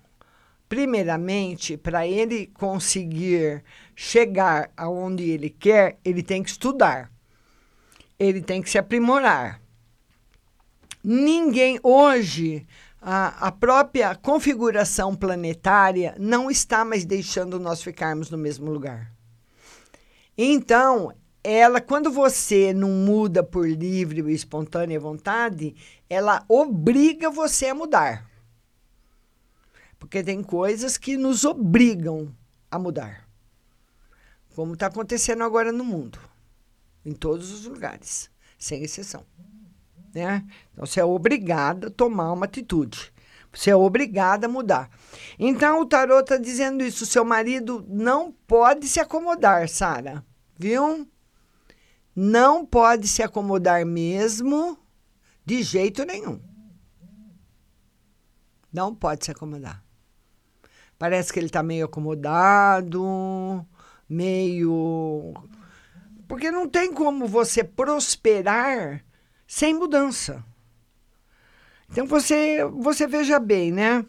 primeiramente, para ele conseguir chegar aonde ele quer, ele tem que estudar. Ele tem que se aprimorar. Ninguém hoje a, a própria configuração planetária não está mais deixando nós ficarmos no mesmo lugar. Então, ela, quando você não muda por livre e espontânea vontade, ela obriga você a mudar. Porque tem coisas que nos obrigam a mudar. Como está acontecendo agora no mundo, em todos os lugares, sem exceção. Né? Então, você é obrigada a tomar uma atitude. Você é obrigada a mudar. Então, o tarot está dizendo isso. Seu marido não pode se acomodar, Sara. Viu? Não pode se acomodar mesmo, de jeito nenhum. Não pode se acomodar. Parece que ele está meio acomodado, meio. Porque não tem como você prosperar sem mudança. Então você, você veja bem, né?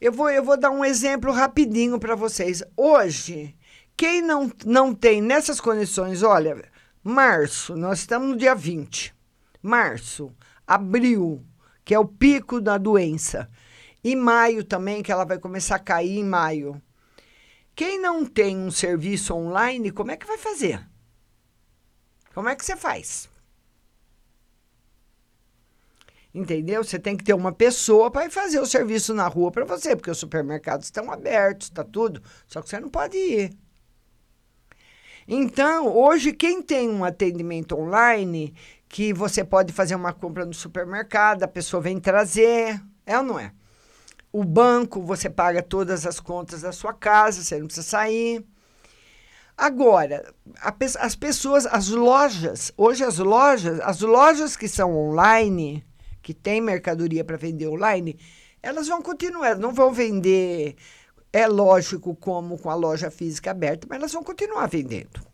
Eu vou, eu vou dar um exemplo rapidinho para vocês. Hoje, quem não, não tem nessas condições, olha, março, nós estamos no dia 20. Março, abril, que é o pico da doença. E maio também, que ela vai começar a cair em maio. Quem não tem um serviço online, como é que vai fazer? Como é que você faz? Entendeu? Você tem que ter uma pessoa para fazer o serviço na rua para você, porque os supermercados estão abertos, está tudo, só que você não pode ir. Então, hoje, quem tem um atendimento online, que você pode fazer uma compra no supermercado, a pessoa vem trazer, é ou não é? O banco, você paga todas as contas da sua casa, você não precisa sair. Agora, a, as pessoas, as lojas, hoje as lojas, as lojas que são online, que tem mercadoria para vender online, elas vão continuar, não vão vender, é lógico, como com a loja física aberta, mas elas vão continuar vendendo.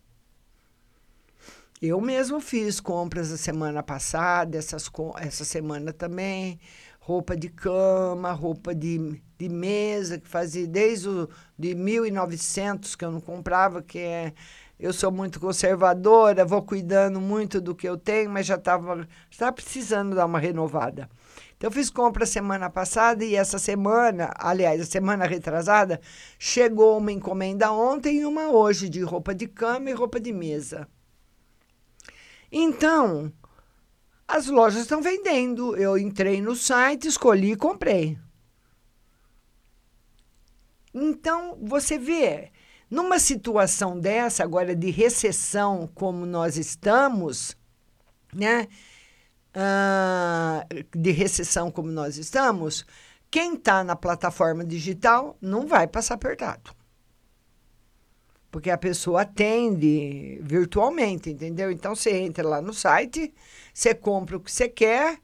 Eu mesmo fiz compras a semana passada, essas, essa semana também roupa de cama, roupa de, de mesa, que fazia desde o, de 1900 que eu não comprava, que é eu sou muito conservadora, vou cuidando muito do que eu tenho, mas já estava já precisando dar uma renovada. Então, fiz compra semana passada e essa semana, aliás, a semana retrasada, chegou uma encomenda ontem e uma hoje de roupa de cama e roupa de mesa. Então, as lojas estão vendendo. Eu entrei no site, escolhi e comprei. Então, você vê, numa situação dessa, agora de recessão como nós estamos, né? Ah, de recessão como nós estamos, quem está na plataforma digital não vai passar apertado. Porque a pessoa atende virtualmente, entendeu? Então você entra lá no site, você compra o que você quer,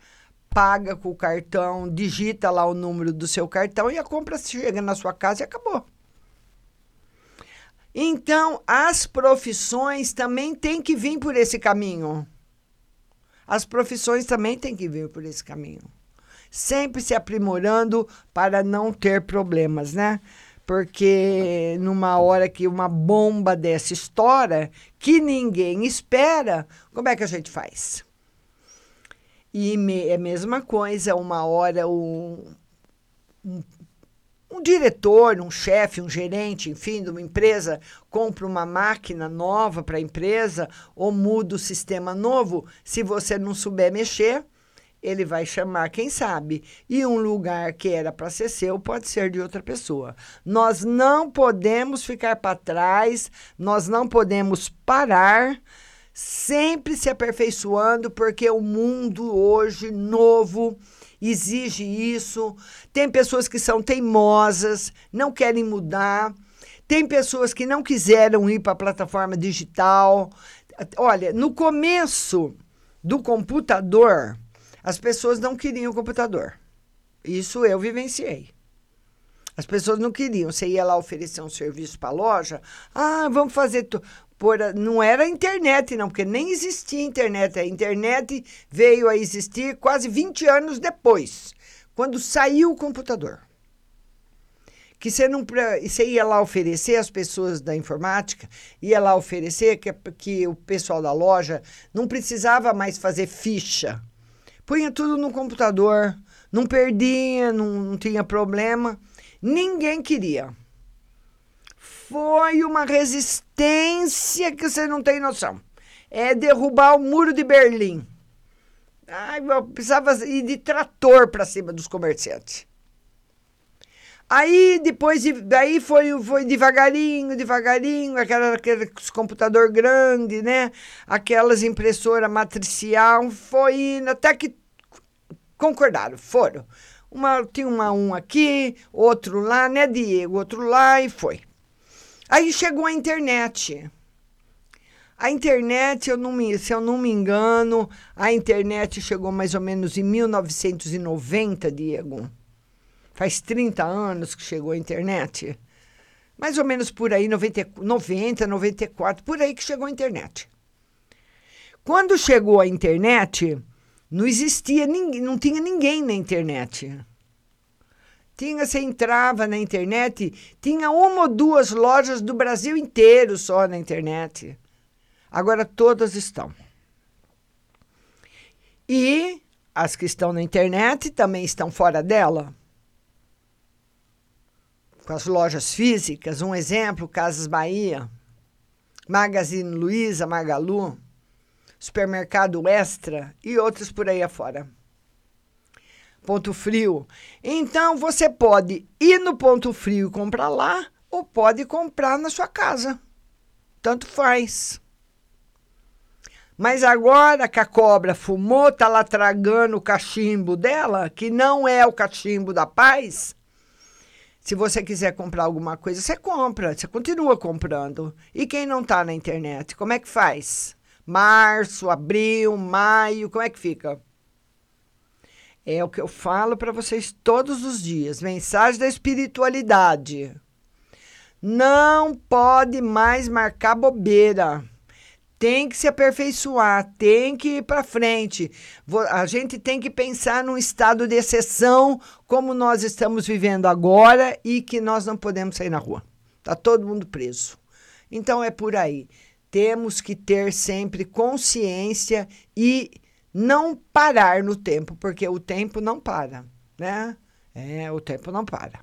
paga com o cartão, digita lá o número do seu cartão e a compra chega na sua casa e acabou. Então, as profissões também têm que vir por esse caminho as profissões também têm que vir por esse caminho. Sempre se aprimorando para não ter problemas, né? Porque numa hora que uma bomba dessa estoura, que ninguém espera, como é que a gente faz? E me, é a mesma coisa, uma hora um, um um diretor, um chefe, um gerente, enfim, de uma empresa compra uma máquina nova para a empresa ou muda o sistema novo, se você não souber mexer, ele vai chamar quem sabe. E um lugar que era para ser seu pode ser de outra pessoa. Nós não podemos ficar para trás, nós não podemos parar, sempre se aperfeiçoando, porque o mundo hoje novo exige isso. Tem pessoas que são teimosas, não querem mudar. Tem pessoas que não quiseram ir para a plataforma digital. Olha, no começo do computador, as pessoas não queriam o computador. Isso eu vivenciei. As pessoas não queriam. Você ia lá oferecer um serviço para a loja. Ah, vamos fazer por, não era internet, não, porque nem existia internet. A internet veio a existir quase 20 anos depois, quando saiu o computador. Que você, não, você ia lá oferecer, as pessoas da informática, ia lá oferecer que, que o pessoal da loja não precisava mais fazer ficha. Punha tudo no computador, não perdia, não, não tinha problema. Ninguém queria foi uma resistência que você não tem noção. É derrubar o muro de Berlim. Ai, eu precisava ir de trator para cima dos comerciantes. Aí depois daí foi, foi devagarinho, devagarinho, aquela, aquele computador grande, né? Aquelas impressora matricial, foi indo até que concordaram, foram. Uma, tinha uma um aqui, outro lá, né, Diego? Outro lá e foi. Aí chegou a internet. A internet, eu não me, se eu não me engano, a internet chegou mais ou menos em 1990, Diego. Faz 30 anos que chegou a internet. Mais ou menos por aí, 90, 90 94, por aí que chegou a internet. Quando chegou a internet, não existia ninguém, não tinha ninguém na internet. Tinha, você entrava na internet, tinha uma ou duas lojas do Brasil inteiro só na internet. Agora todas estão. E as que estão na internet também estão fora dela. Com as lojas físicas, um exemplo, Casas Bahia, Magazine Luiza, Magalu, Supermercado Extra e outros por aí afora ponto frio. Então você pode ir no ponto frio e comprar lá, ou pode comprar na sua casa. Tanto faz. Mas agora que a cobra fumou, tá lá tragando o cachimbo dela, que não é o cachimbo da paz. Se você quiser comprar alguma coisa, você compra, você continua comprando. E quem não está na internet, como é que faz? Março, abril, maio, como é que fica? É o que eu falo para vocês todos os dias. Mensagem da espiritualidade. Não pode mais marcar bobeira. tem que se aperfeiçoar, tem que ir para frente. A gente tem que pensar num estado de exceção como nós estamos vivendo agora e que nós não podemos sair na rua. Tá todo mundo preso. Então é por aí. Temos que ter sempre consciência e não parar no tempo, porque o tempo não para, né? É, o tempo não para.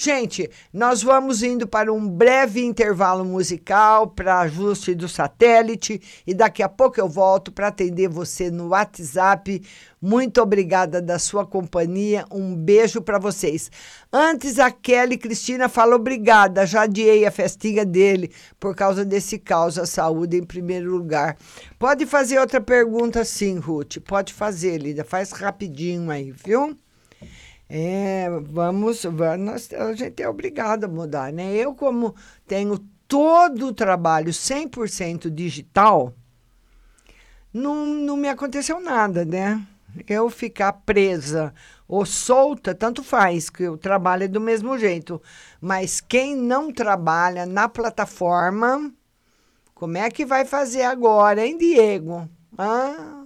Gente, nós vamos indo para um breve intervalo musical para ajuste do satélite e daqui a pouco eu volto para atender você no WhatsApp. Muito obrigada da sua companhia. Um beijo para vocês. Antes a Kelly Cristina fala obrigada, já adiei a festinha dele por causa desse caos, a saúde em primeiro lugar. Pode fazer outra pergunta sim, Ruth. Pode fazer, Lida. Faz rapidinho aí, viu? É, vamos, vamos, a gente é obrigado a mudar, né? Eu, como tenho todo o trabalho 100% digital, não, não me aconteceu nada, né? Eu ficar presa ou solta, tanto faz, que o trabalho é do mesmo jeito. Mas quem não trabalha na plataforma, como é que vai fazer agora, hein, Diego? Ah,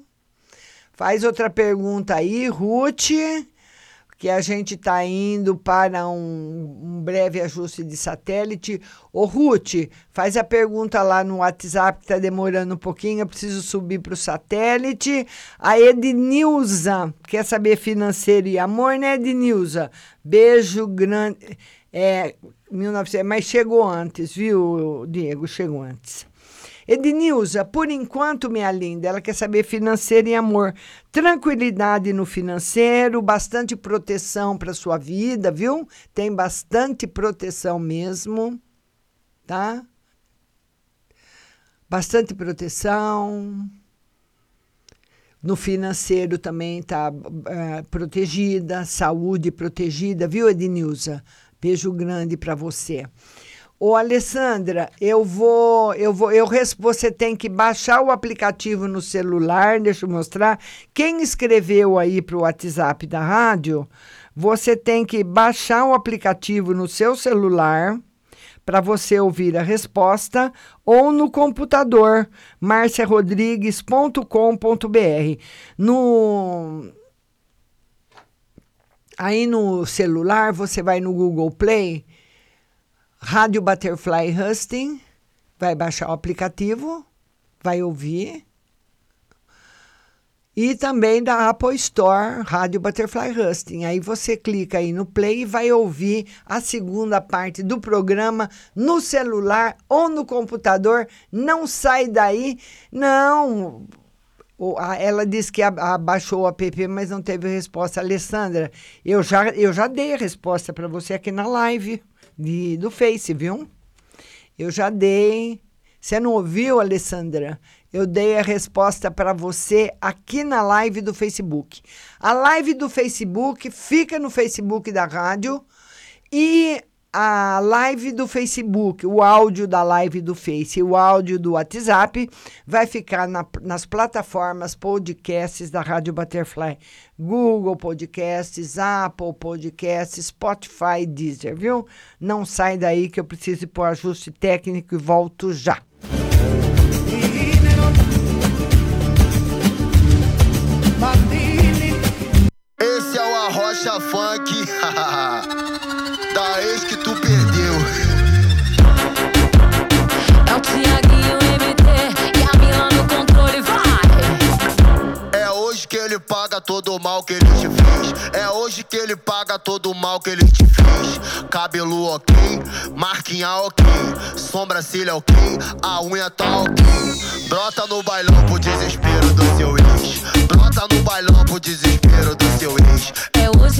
faz outra pergunta aí, Ruth que a gente está indo para um, um, breve ajuste de satélite. Ô, Ruth, faz a pergunta lá no WhatsApp, que está demorando um pouquinho, eu preciso subir para o satélite. A Ednilza, quer saber financeiro e amor, né, Ednilza? Beijo grande. É, 1900, mas chegou antes, viu, Diego? Chegou antes. Ednilza, por enquanto, minha linda, ela quer saber financeiro e amor. Tranquilidade no financeiro, bastante proteção para sua vida, viu? Tem bastante proteção mesmo, tá? Bastante proteção. No financeiro também está uh, protegida, saúde protegida, viu, Ednilza? Beijo grande para você. Ô, Alessandra, eu vou, eu vou, eu você tem que baixar o aplicativo no celular, deixa eu mostrar. Quem escreveu aí para o WhatsApp da rádio, você tem que baixar o aplicativo no seu celular para você ouvir a resposta ou no computador marciarodrigues.com.br. No aí no celular você vai no Google Play Rádio Butterfly Husting, vai baixar o aplicativo, vai ouvir. E também da Apple Store, Rádio Butterfly Husting. Aí você clica aí no play e vai ouvir a segunda parte do programa no celular ou no computador. Não sai daí. Não. Ela disse que baixou o app, mas não teve resposta. Alessandra, eu já, eu já dei a resposta para você aqui na live de, do Face, viu? Eu já dei. Você não ouviu, Alessandra? Eu dei a resposta para você aqui na live do Facebook. A live do Facebook fica no Facebook da rádio e a live do Facebook, o áudio da live do Face o áudio do WhatsApp vai ficar na, nas plataformas podcasts da Rádio Butterfly. Google Podcasts, Apple Podcasts, Spotify, Deezer, viu? Não sai daí que eu preciso ir para ajuste técnico e volto já. Esse é o Arrocha Funk da ex que tu perdeu. É o Tiaguinho MT e a Mila no controle, vai! É hoje que ele paga todo o mal que ele te fez. É hoje que ele paga todo o mal que ele te fez. Cabelo ok, marquinha ok, sobrancelha ok, a unha tá ok. Brota no bailão pro desespero do seu ex. Brota no bailão pro desespero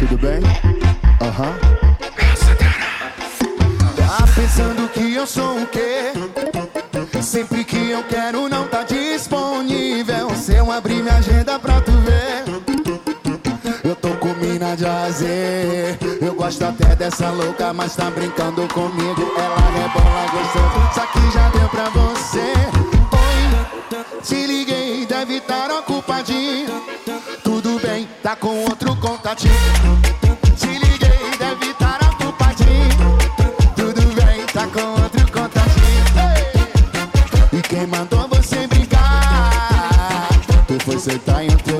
Tudo bem? Aham. Tá pensando que eu sou o quê? Sempre que eu quero não tá disponível. Se eu abrir minha agenda pra tu ver, eu tô com mina de azer. Eu gosto até dessa louca, mas tá brincando comigo. Ela rebola gostoso, isso aqui já deu pra você. Oi, te liguei, deve estar ocupadinho. Contatinho. Te liguei, deve estar ocupadinho. Tudo bem, tá com outro contatinho. E quem mandou você brincar? Tu foi sentar em outro lugar.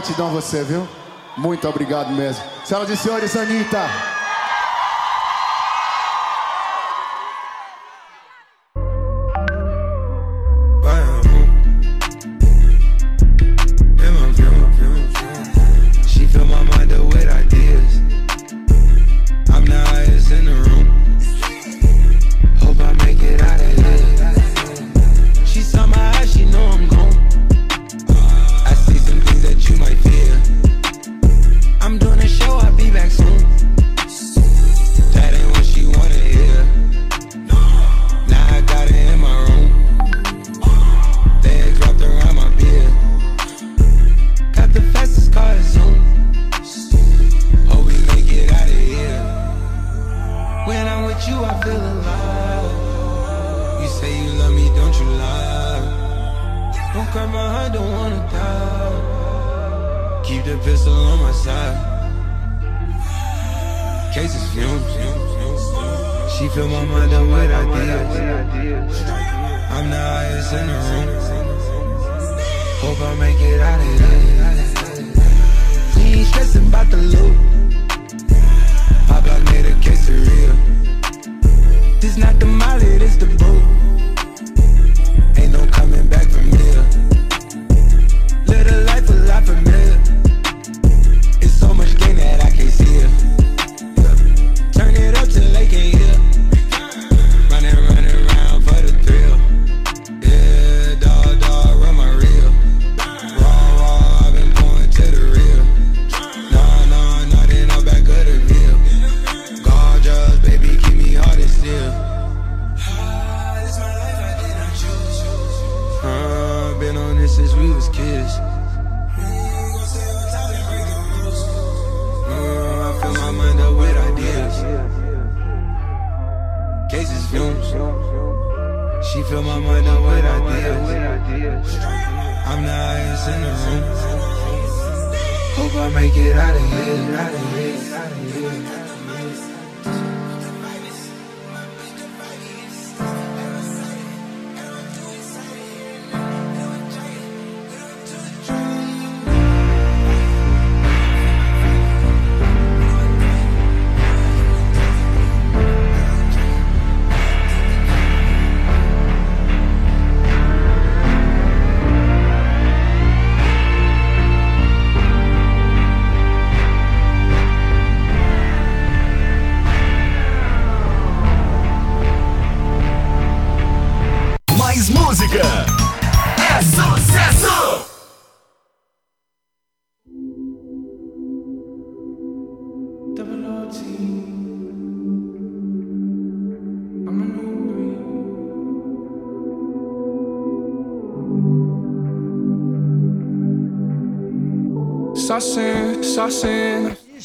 Gratidão a você, viu? Muito obrigado mesmo. Senhoras e senhores, Anitta.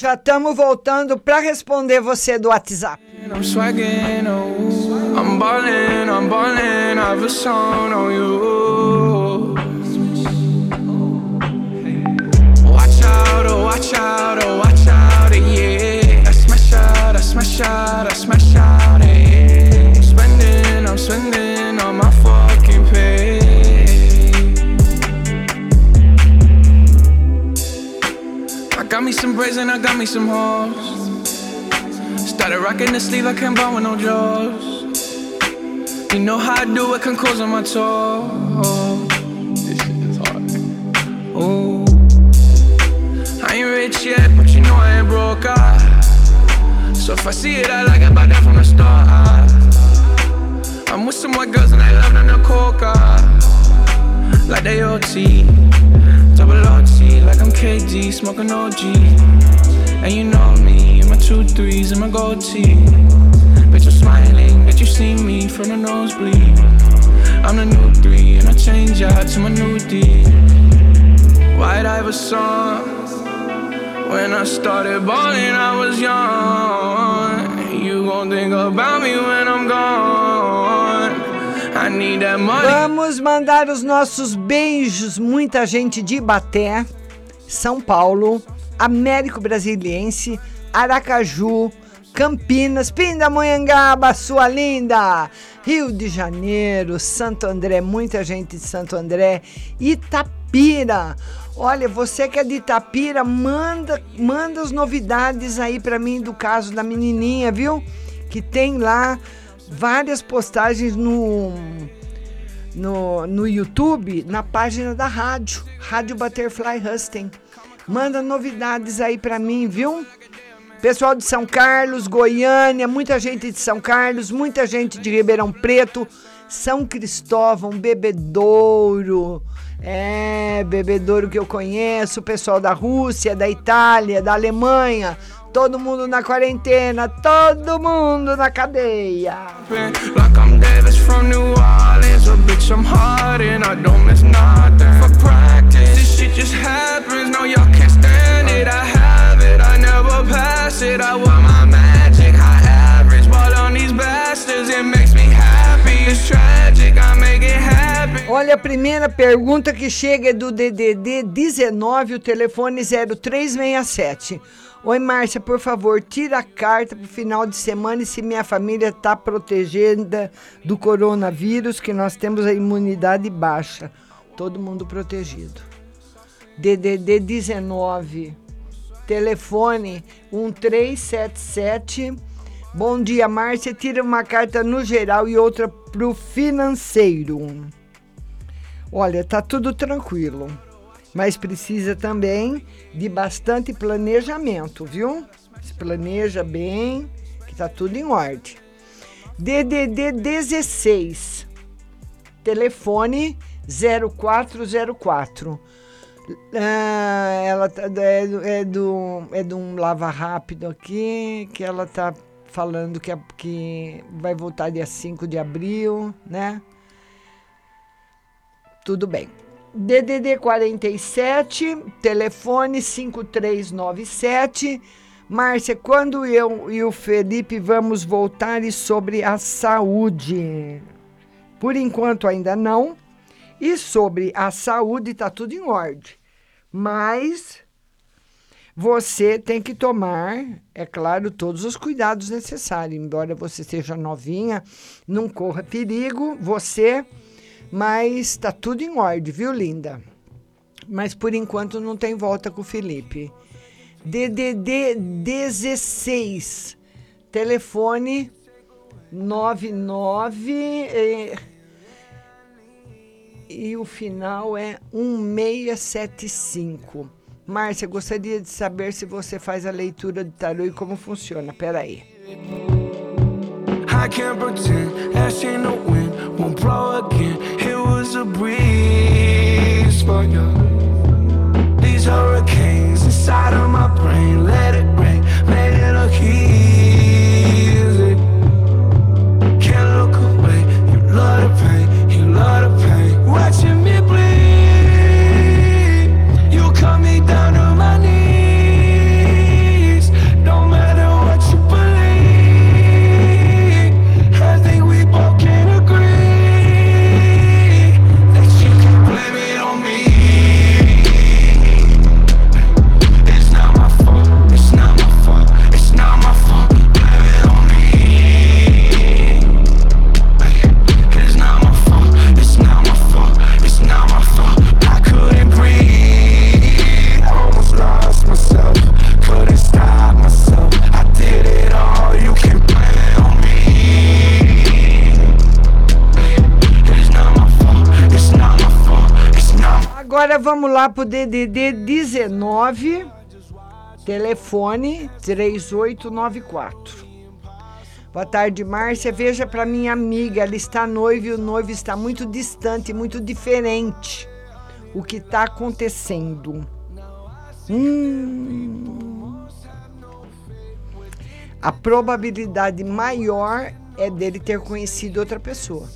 Já estamos voltando para responder você do WhatsApp. I'm swagging, oh. I'm ballin', I'm ballin', I have a song on you. Watch out, oh, watch out, oh, watch out, yeah. I smash out, I smash out, I smash out, yeah. I'm spending, I'm spending on my me some braids and I got me some hoes. Started rocking the sleeve, I can't buy with no jaws. You know how I do it, can close on my toes. This shit is hard. Ooh. I ain't rich yet, but you know I ain't broke. ah. So if I see it, I like it, buy that from the start. ah. I'm with some white girls and they love them the coca. Like they OT, double OT, I'm KD, smoking OG. And you know me, and my two threes and my gold tee. Bitch, I'm smiling, bet you see me from the nosebleed. I'm the new three, and I change out to my new D. White Iverson. When I started balling, I was young. You gon' think about me when I'm gone. Vamos mandar os nossos beijos, muita gente de Ibaté, São Paulo, Américo Brasiliense, Aracaju, Campinas, Pindamonhangaba, sua linda, Rio de Janeiro, Santo André, muita gente de Santo André, Itapira. Olha, você que é de Itapira, manda, manda as novidades aí pra mim do caso da menininha, viu? Que tem lá várias postagens no no, no YouTube, na página da rádio, Rádio Butterfly Husting. Manda novidades aí pra mim, viu? Pessoal de São Carlos, Goiânia, muita gente de São Carlos, muita gente de Ribeirão Preto, São Cristóvão, Bebedouro. É, Bebedouro que eu conheço, pessoal da Rússia, da Itália, da Alemanha, todo mundo na quarentena, todo mundo na cadeia. Like A bitch, I'm hard and I don't miss nothing. For practice, this shit just happens. No, y'all can't stand it. I have it, I never pass it. I want my magic, high average. Ball on these bastards, it makes me happy. It's tragic. Olha, a primeira pergunta que chega é do DDD 19, o telefone 0367. Oi, Márcia, por favor, tira a carta pro final de semana e se minha família tá protegida do coronavírus, que nós temos a imunidade baixa. Todo mundo protegido. DDD 19, telefone 1377. Bom dia, Márcia. Tira uma carta no geral e outra pro financeiro. Olha, tá tudo tranquilo, mas precisa também de bastante planejamento, viu? Se planeja bem, que tá tudo em ordem. DDD 16, telefone 0404. Ah, ela tá, é, do- é do é de um lava rápido aqui que ela tá falando que, a- que vai voltar dia 5 de abril, né? Tudo bem. DDD 47, telefone 5397. Márcia, quando eu e o Felipe vamos voltar e sobre a saúde? Por enquanto ainda não. E sobre a saúde está tudo em ordem. Mas você tem que tomar, é claro, todos os cuidados necessários. Embora você seja novinha, não corra perigo, você, mas está tudo em ordem, viu, linda? Mas por enquanto não tem volta com o Felipe. DDD 16, telefone 99 eh, e o final é 1675. Márcia, gostaria de saber se você faz a leitura do tarô e como funciona. Peraí. I can't pretend won't blow again. It was a breeze for you. These hurricanes inside of my brain, let it Agora vamos lá pro DDD 19, telefone 3894. Boa tarde, Márcia. Veja para minha amiga, ela está noiva e o noivo está muito distante, muito diferente. O que está acontecendo? Hum. A probabilidade maior é dele ter conhecido outra pessoa.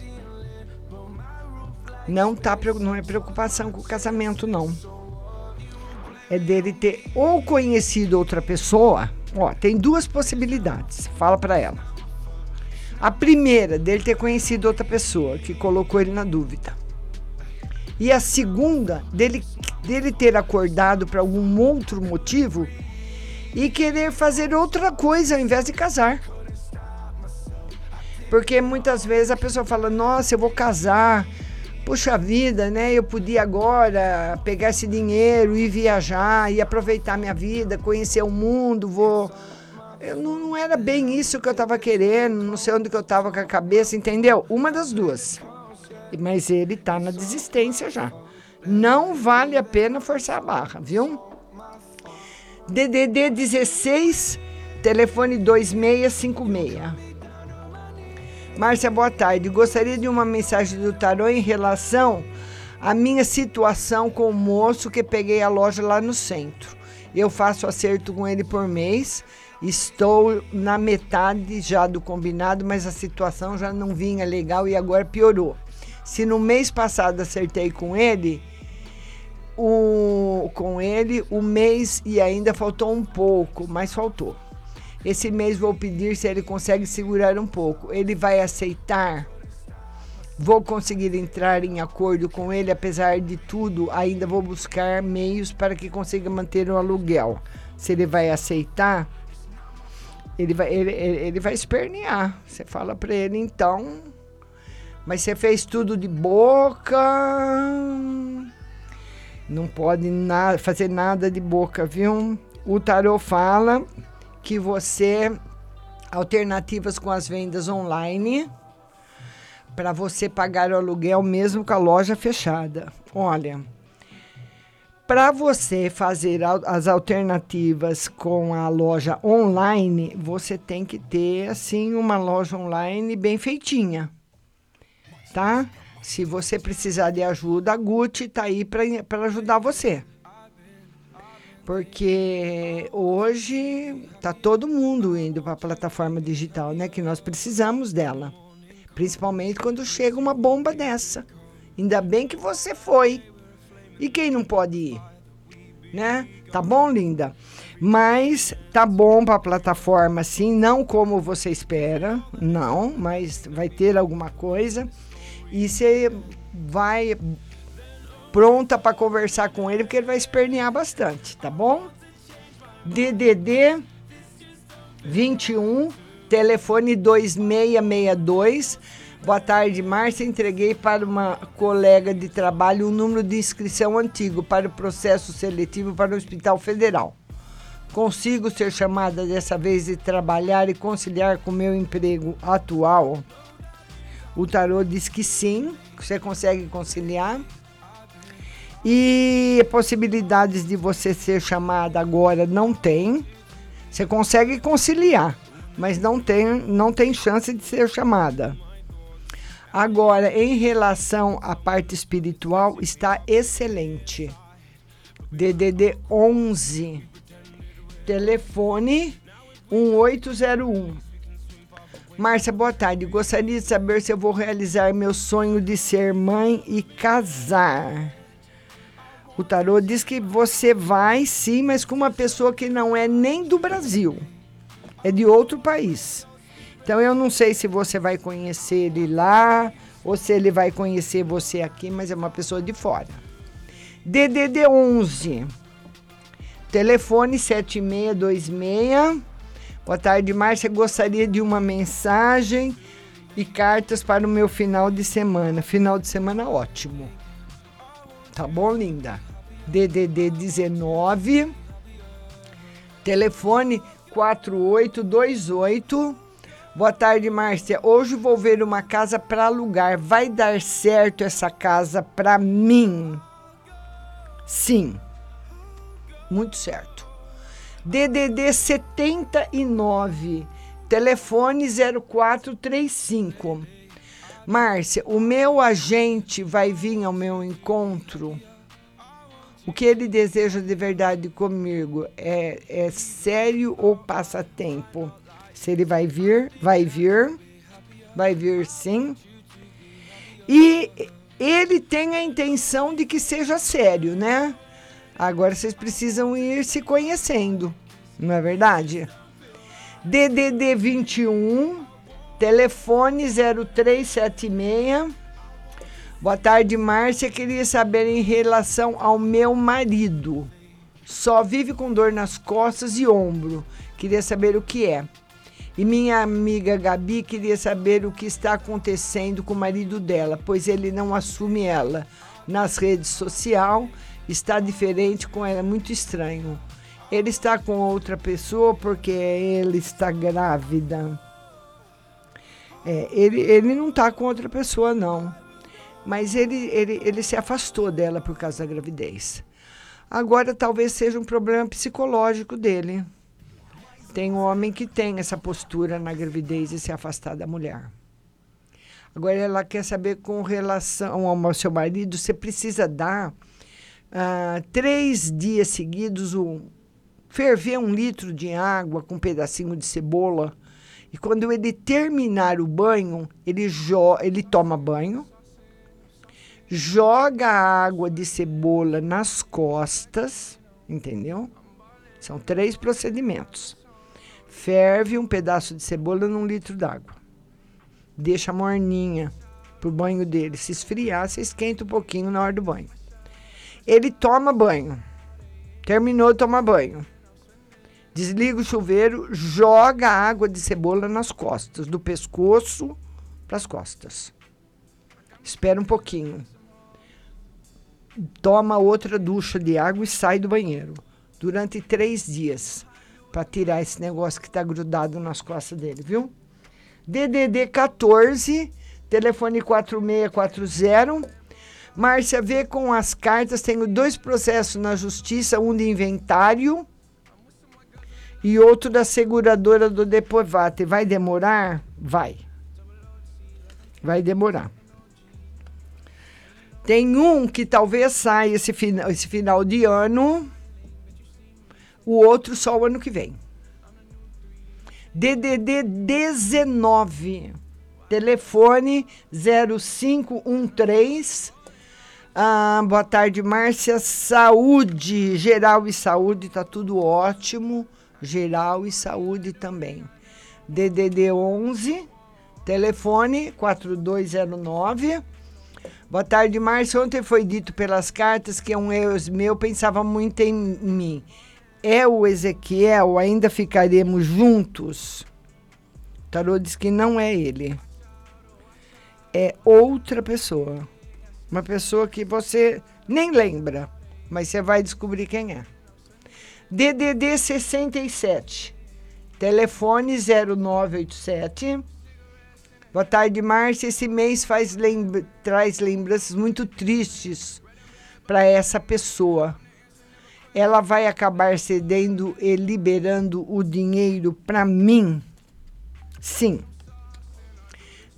Não, tá, não é preocupação com o casamento, não. É dele ter ou conhecido outra pessoa. Ó, tem duas possibilidades. Fala pra ela. A primeira, dele ter conhecido outra pessoa, que colocou ele na dúvida. E a segunda, dele, dele ter acordado por algum outro motivo e querer fazer outra coisa ao invés de casar. Porque muitas vezes a pessoa fala: Nossa, eu vou casar. Puxa vida, né? Eu podia agora pegar esse dinheiro e viajar e aproveitar minha vida, conhecer o mundo, vou. Eu não, não era bem isso que eu estava querendo, não sei onde que eu estava com a cabeça, entendeu? Uma das duas. Mas ele tá na desistência já. Não vale a pena forçar a barra, viu? DDD 16, telefone 2656. Márcia, boa tarde. Gostaria de uma mensagem do tarô em relação à minha situação com o moço que peguei a loja lá no centro. Eu faço acerto com ele por mês. Estou na metade já do combinado, mas a situação já não vinha legal e agora piorou. Se no mês passado acertei com ele, o, com ele o mês e ainda faltou um pouco, mas faltou. Esse mês vou pedir se ele consegue segurar um pouco. Ele vai aceitar Vou conseguir entrar em acordo com ele, apesar de tudo, ainda vou buscar meios para que consiga manter o aluguel. Se ele vai aceitar, ele vai, ele, ele, vai espernear. Você fala para ele, então. Mas você fez tudo de boca. Não pode na, fazer nada de boca, viu? O tarô fala que você alternativas com as vendas online para você pagar o aluguel mesmo com a loja fechada. Olha, para você fazer as alternativas com a loja online, você tem que ter assim uma loja online bem feitinha, tá? Se você precisar de ajuda, a Gucci tá aí para ajudar você. Porque hoje tá todo mundo indo para a plataforma digital, né? Que nós precisamos dela. Principalmente quando chega uma bomba dessa. Ainda bem que você foi. E quem não pode ir? Né? Tá bom, linda? Mas tá bom para a plataforma, sim. Não como você espera, não. Mas vai ter alguma coisa. E você vai pronta para conversar com ele, porque ele vai espernear bastante, tá bom? DDD 21, telefone 2662. Boa tarde, Márcia. Entreguei para uma colega de trabalho o número de inscrição antigo para o processo seletivo para o Hospital Federal. Consigo ser chamada dessa vez e trabalhar e conciliar com o meu emprego atual? O tarô diz que sim, você consegue conciliar. E possibilidades de você ser chamada agora não tem. Você consegue conciliar, mas não tem, não tem chance de ser chamada. Agora, em relação à parte espiritual, está excelente. DDD 11, telefone 1801. Márcia, boa tarde. Gostaria de saber se eu vou realizar meu sonho de ser mãe e casar. O tarô diz que você vai sim, mas com uma pessoa que não é nem do Brasil, é de outro país. Então eu não sei se você vai conhecer ele lá ou se ele vai conhecer você aqui, mas é uma pessoa de fora. DDD 11, telefone 7626. Boa tarde, Márcia. Gostaria de uma mensagem e cartas para o meu final de semana. Final de semana ótimo. Tá bom, linda? DDD 19, telefone 4828. Boa tarde, Márcia. Hoje vou ver uma casa para alugar. Vai dar certo essa casa para mim? Sim. Muito certo. DDD 79, telefone 0435. Márcia, o meu agente vai vir ao meu encontro. O que ele deseja de verdade comigo é, é sério ou passatempo? Se ele vai vir, vai vir, vai vir sim. E ele tem a intenção de que seja sério, né? Agora vocês precisam ir se conhecendo, não é verdade? DDD 21, telefone 0376. Boa tarde, Márcia. Queria saber em relação ao meu marido. Só vive com dor nas costas e ombro. Queria saber o que é. E minha amiga Gabi queria saber o que está acontecendo com o marido dela, pois ele não assume ela nas redes sociais. Está diferente com ela, muito estranho. Ele está com outra pessoa porque ele está grávida. É, ele, ele não está com outra pessoa, não. Mas ele, ele, ele se afastou dela por causa da gravidez. Agora talvez seja um problema psicológico dele. Tem homem que tem essa postura na gravidez de se afastar da mulher. Agora ela quer saber com relação ao seu marido, você precisa dar ah, três dias seguidos um, ferver um litro de água com um pedacinho de cebola. E quando ele terminar o banho, ele, jo ele toma banho, joga a água de cebola nas costas, entendeu? São três procedimentos. Ferve um pedaço de cebola num litro d'água. Deixa morninha. pro banho dele se esfriar, você esquenta um pouquinho na hora do banho. Ele toma banho. Terminou de tomar banho. Desliga o chuveiro, joga água de cebola nas costas, do pescoço para as costas. Espera um pouquinho. Toma outra ducha de água e sai do banheiro. Durante três dias. Para tirar esse negócio que está grudado nas costas dele, viu? DDD 14, telefone 4640. Márcia, vê com as cartas. Tenho dois processos na justiça: um de inventário e outro da seguradora do Depovate. Vai demorar? Vai. Vai demorar. Tem um que talvez saia esse, fina, esse final de ano, o outro só o ano que vem. DDD 19, telefone 0513. Ah, boa tarde, Márcia. Saúde, geral e saúde, tá tudo ótimo. Geral e saúde também. DDD 11, telefone 4209. Boa tarde, Márcia. Ontem foi dito pelas cartas que um ex meu pensava muito em mim. É o Ezequiel, ainda ficaremos juntos? O tarô diz que não é ele. É outra pessoa. Uma pessoa que você nem lembra, mas você vai descobrir quem é. DDD 67, telefone 0987. Boa tarde, Márcia. Esse mês faz traz lembranças muito tristes para essa pessoa. Ela vai acabar cedendo e liberando o dinheiro para mim? Sim.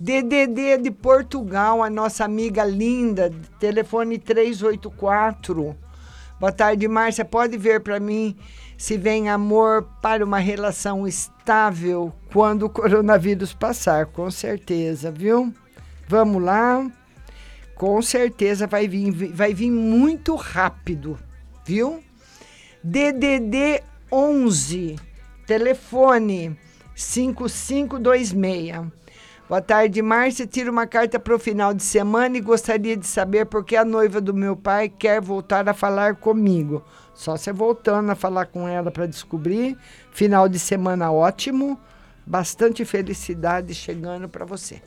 DDD de Portugal, a nossa amiga linda, telefone 384. Boa tarde, Márcia. Pode ver para mim se vem amor para uma relação estável quando o coronavírus passar, com certeza, viu? Vamos lá. Com certeza vai vir, vai vir muito rápido, viu? DDD 11, telefone 5526. Boa tarde, Márcia. Tiro uma carta para o final de semana e gostaria de saber por que a noiva do meu pai quer voltar a falar comigo. Só você voltando a falar com ela para descobrir. Final de semana ótimo. Bastante felicidade chegando para você.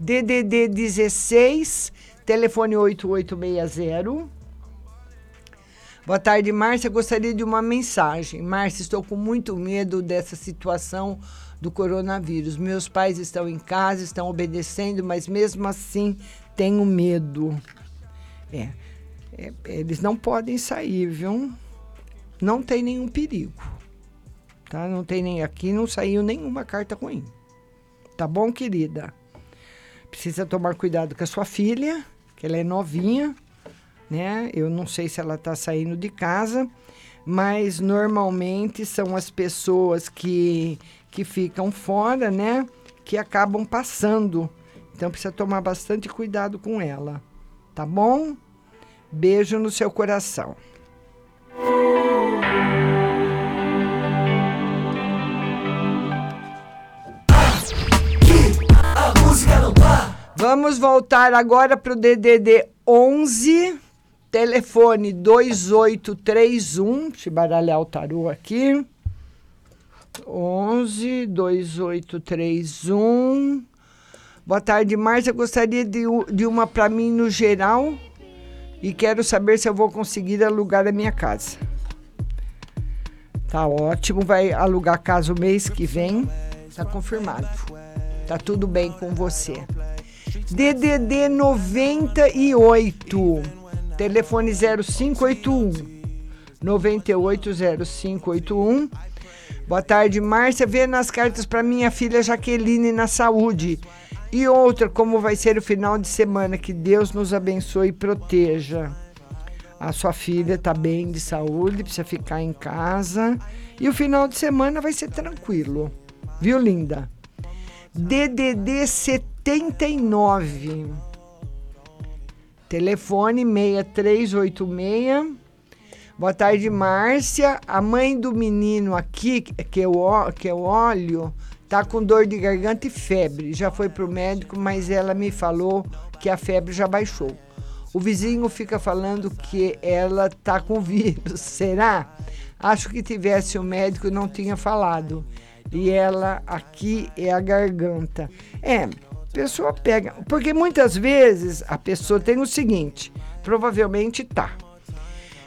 DDD 16, telefone 8860. Boa tarde, Márcia. Gostaria de uma mensagem. Márcia, estou com muito medo dessa situação do coronavírus. Meus pais estão em casa, estão obedecendo, mas mesmo assim tenho medo. É, é, eles não podem sair, viu? Não tem nenhum perigo. Tá? Não tem nem aqui, não saiu nenhuma carta ruim. Tá bom, querida? Precisa tomar cuidado com a sua filha, que ela é novinha, né? Eu não sei se ela tá saindo de casa, mas normalmente são as pessoas que que ficam fora, né? Que acabam passando. Então precisa tomar bastante cuidado com ela. Tá bom? Beijo no seu coração. Vamos voltar agora para o DDD 11, telefone 2831. Deixa eu baralhar o tarô aqui. 11 2831. Boa tarde, Márcia. Gostaria de, de uma para mim no geral e quero saber se eu vou conseguir alugar a minha casa. Tá ótimo, vai alugar casa o mês que vem. Tá confirmado. Tá tudo bem com você. DDD 98, telefone 0581 980581. Boa tarde, Márcia. Vê nas cartas para minha filha Jaqueline na saúde. E outra, como vai ser o final de semana. Que Deus nos abençoe e proteja. A sua filha está bem de saúde, precisa ficar em casa. E o final de semana vai ser tranquilo. Viu, linda? DDD 79. Telefone 6386 Boa tarde, Márcia. A mãe do menino aqui, que eu, que eu olho, Tá com dor de garganta e febre. Já foi pro médico, mas ela me falou que a febre já baixou. O vizinho fica falando que ela tá com vírus. Será? Acho que tivesse o médico não tinha falado. E ela aqui é a garganta. É, pessoa pega. Porque muitas vezes a pessoa tem o seguinte: provavelmente tá.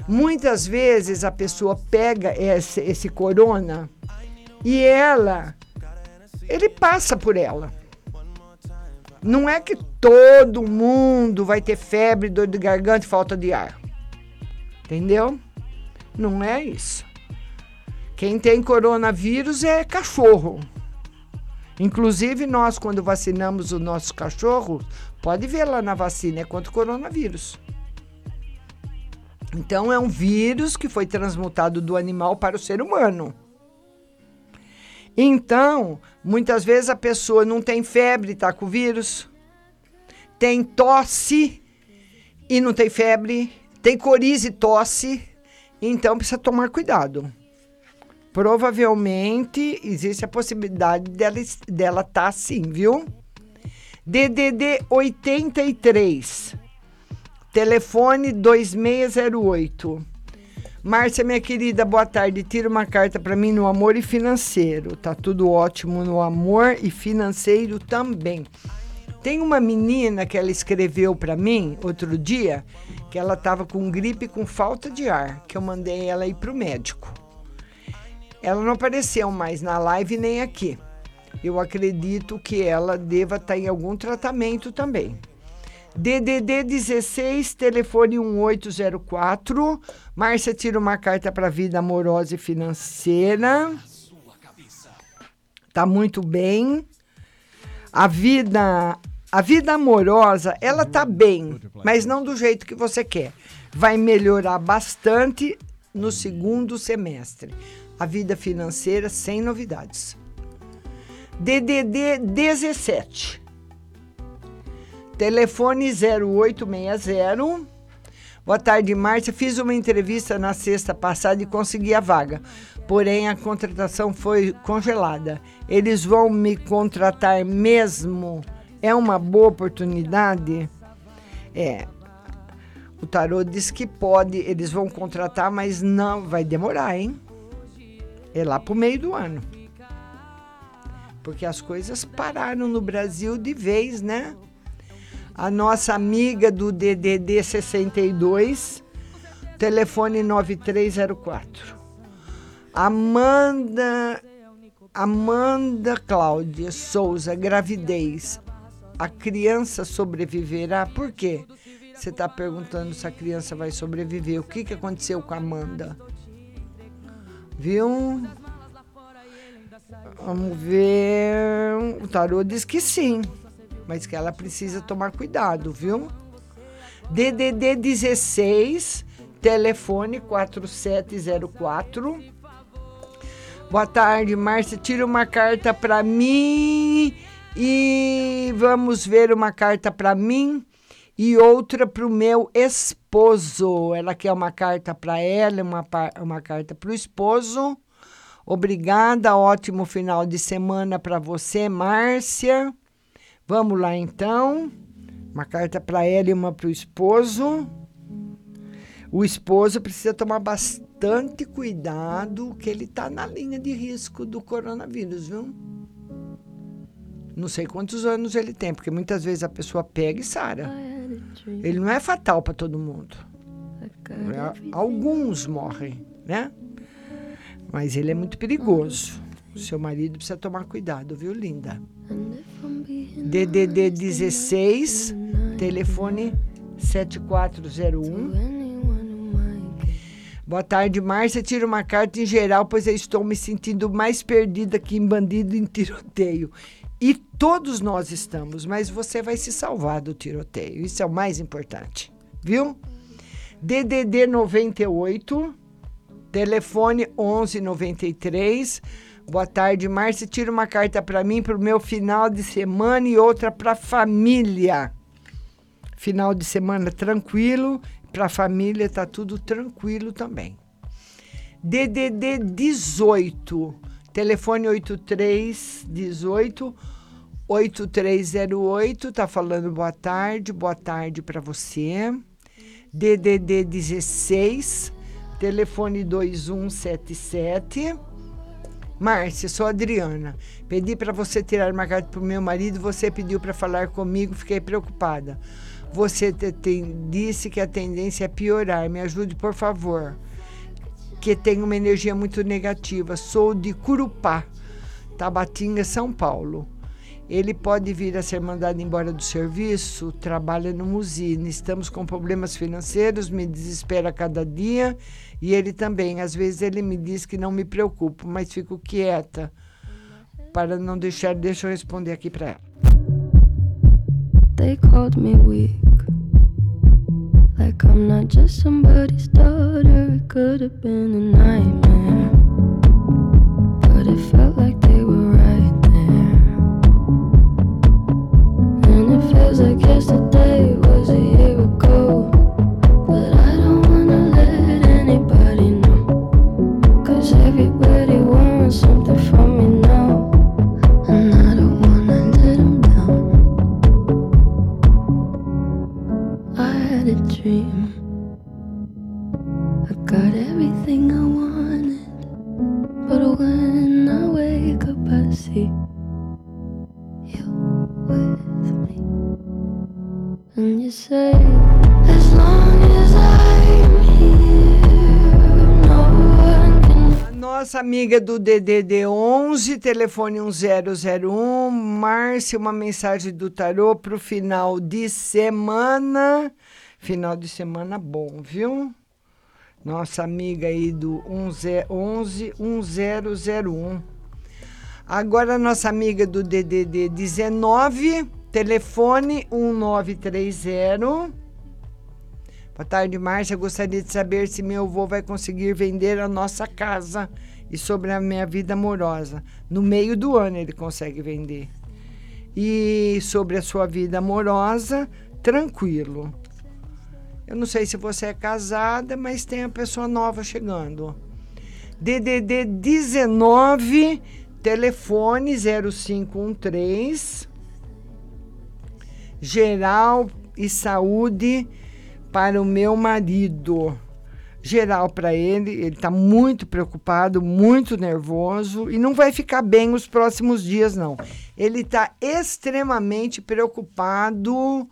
Muitas vezes a pessoa pega esse, esse corona e ela, ele passa por ela. Não é que todo mundo vai ter febre, dor de garganta e falta de ar. Entendeu? Não é isso. Quem tem coronavírus é cachorro. Inclusive, nós, quando vacinamos o nosso cachorro, pode ver lá na vacina, é contra o coronavírus. Então, é um vírus que foi transmutado do animal para o ser humano. Então, muitas vezes a pessoa não tem febre, está com vírus, tem tosse e não tem febre, tem coriza e tosse, então precisa tomar cuidado. Provavelmente existe a possibilidade dela estar dela tá assim, viu? DDD 83, telefone 2608. Márcia, minha querida, boa tarde. Tira uma carta para mim no amor e financeiro. Tá tudo ótimo no amor e financeiro também. Tem uma menina que ela escreveu para mim outro dia que ela estava com gripe com falta de ar, que eu mandei ela ir pro médico. Ela não apareceu mais na live nem aqui. Eu acredito que ela deva estar tá em algum tratamento também. DDD 16, telefone 1804. Márcia tira uma carta para vida amorosa e financeira. Tá muito bem. A vida a vida amorosa, ela tá bem, mas não do jeito que você quer. Vai melhorar bastante no segundo semestre. A vida financeira sem novidades. DDD 17 Telefone 0860. Boa tarde, Márcia. Fiz uma entrevista na sexta passada e consegui a vaga. Porém, a contratação foi congelada. Eles vão me contratar mesmo? É uma boa oportunidade? É. O tarô diz que pode, eles vão contratar, mas não, vai demorar, hein? É lá pro meio do ano. Porque as coisas pararam no Brasil de vez, né? A nossa amiga do DDD 62, telefone 9304. Amanda Amanda Cláudia Souza, gravidez. A criança sobreviverá? Por quê? Você está perguntando se a criança vai sobreviver. O que, que aconteceu com a Amanda? Viu? Vamos ver. O tarô diz que sim mas que ela precisa tomar cuidado, viu? DDD 16, telefone 4704. Boa tarde, Márcia. Tira uma carta para mim e vamos ver uma carta para mim e outra para o meu esposo. Ela quer uma carta para ela, uma, uma carta para o esposo. Obrigada, ótimo final de semana para você, Márcia. Vamos lá então. Uma carta para ela e uma para o esposo. O esposo precisa tomar bastante cuidado, que ele está na linha de risco do coronavírus, viu? Não sei quantos anos ele tem, porque muitas vezes a pessoa pega e sara. Ele não é fatal para todo mundo. Alguns morrem, né? Mas ele é muito perigoso. Seu marido precisa tomar cuidado, viu, linda? DDD 16, telefone 7401. Boa tarde, Márcia. Tira uma carta em geral, pois eu estou me sentindo mais perdida que em bandido em tiroteio. E todos nós estamos, mas você vai se salvar do tiroteio. Isso é o mais importante, viu? DDD 98, telefone 1193. Boa tarde, Márcia. Tira uma carta para mim para o meu final de semana e outra para família. Final de semana tranquilo, para família tá tudo tranquilo também. DDD 18, Telefone 8318 8308, tá falando boa tarde, boa tarde para você. DDD 16, telefone 2177. Márcia, sou Adriana. Pedi para você tirar uma carta para o meu marido, você pediu para falar comigo, fiquei preocupada. Você te- tem- disse que a tendência é piorar. Me ajude, por favor. Que tem uma energia muito negativa. Sou de Curupá, Tabatinga, São Paulo. Ele pode vir a ser mandado embora do serviço, trabalha numa usina. Estamos com problemas financeiros, me desespera cada dia. E ele também. Às vezes ele me diz que não me preocupo, mas fico quieta. Para não deixar, deixa eu responder aqui para ela. They called me weak. Like I'm not just somebody's daughter. It could have been a nightmare. But it felt like they were right there. And it feels like yesterday was You with me. And you say, as long as I'm here, no one can. A nossa amiga do DDD 11, telefone 1001. Márcia, uma mensagem do tarô para o final de semana. Final de semana bom, viu? Nossa amiga aí do 11 11 1001. Agora, nossa amiga do DDD 19, telefone 1930. Boa tarde, Márcia. Gostaria de saber se meu avô vai conseguir vender a nossa casa e sobre a minha vida amorosa. No meio do ano ele consegue vender. E sobre a sua vida amorosa, tranquilo. Eu não sei se você é casada, mas tem a pessoa nova chegando. DDD 19, telefone 0513. Geral e saúde para o meu marido. Geral para ele, ele está muito preocupado, muito nervoso e não vai ficar bem os próximos dias, não. Ele está extremamente preocupado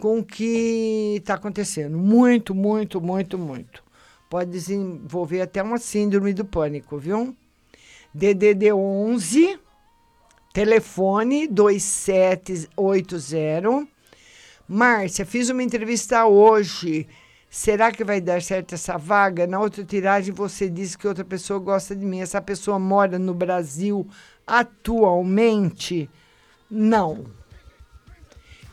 com o que está acontecendo. Muito, muito, muito, muito. Pode desenvolver até uma síndrome do pânico, viu? DDD 11, telefone 2780. Márcia, fiz uma entrevista hoje. Será que vai dar certo essa vaga? Na outra tiragem você disse que outra pessoa gosta de mim. Essa pessoa mora no Brasil atualmente? Não.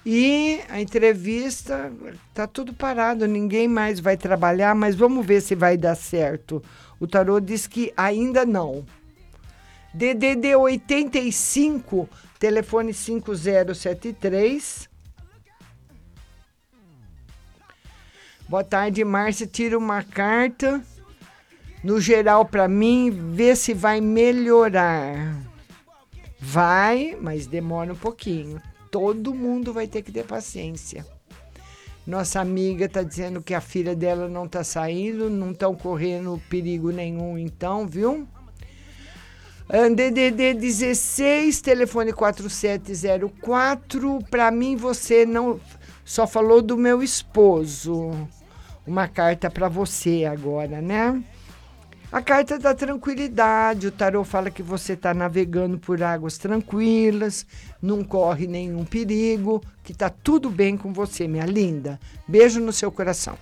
E a entrevista tá tudo parado, ninguém mais vai trabalhar, mas vamos ver se vai dar certo. O tarô diz que ainda não. DDD 85, telefone 5073. Boa tarde, Márcia. Tira uma carta no geral para mim, vê se vai melhorar. Vai, mas demora um pouquinho. Todo mundo vai ter que ter paciência. Nossa amiga está dizendo que a filha dela não está saindo, não estão correndo perigo nenhum, então, viu? DDD 16, telefone 4704. Para mim, você não só falou do meu esposo. Uma carta para você agora, né? A carta da tranquilidade. O tarô fala que você está navegando por águas tranquilas, não corre nenhum perigo, que tá tudo bem com você, minha linda. Beijo no seu coração.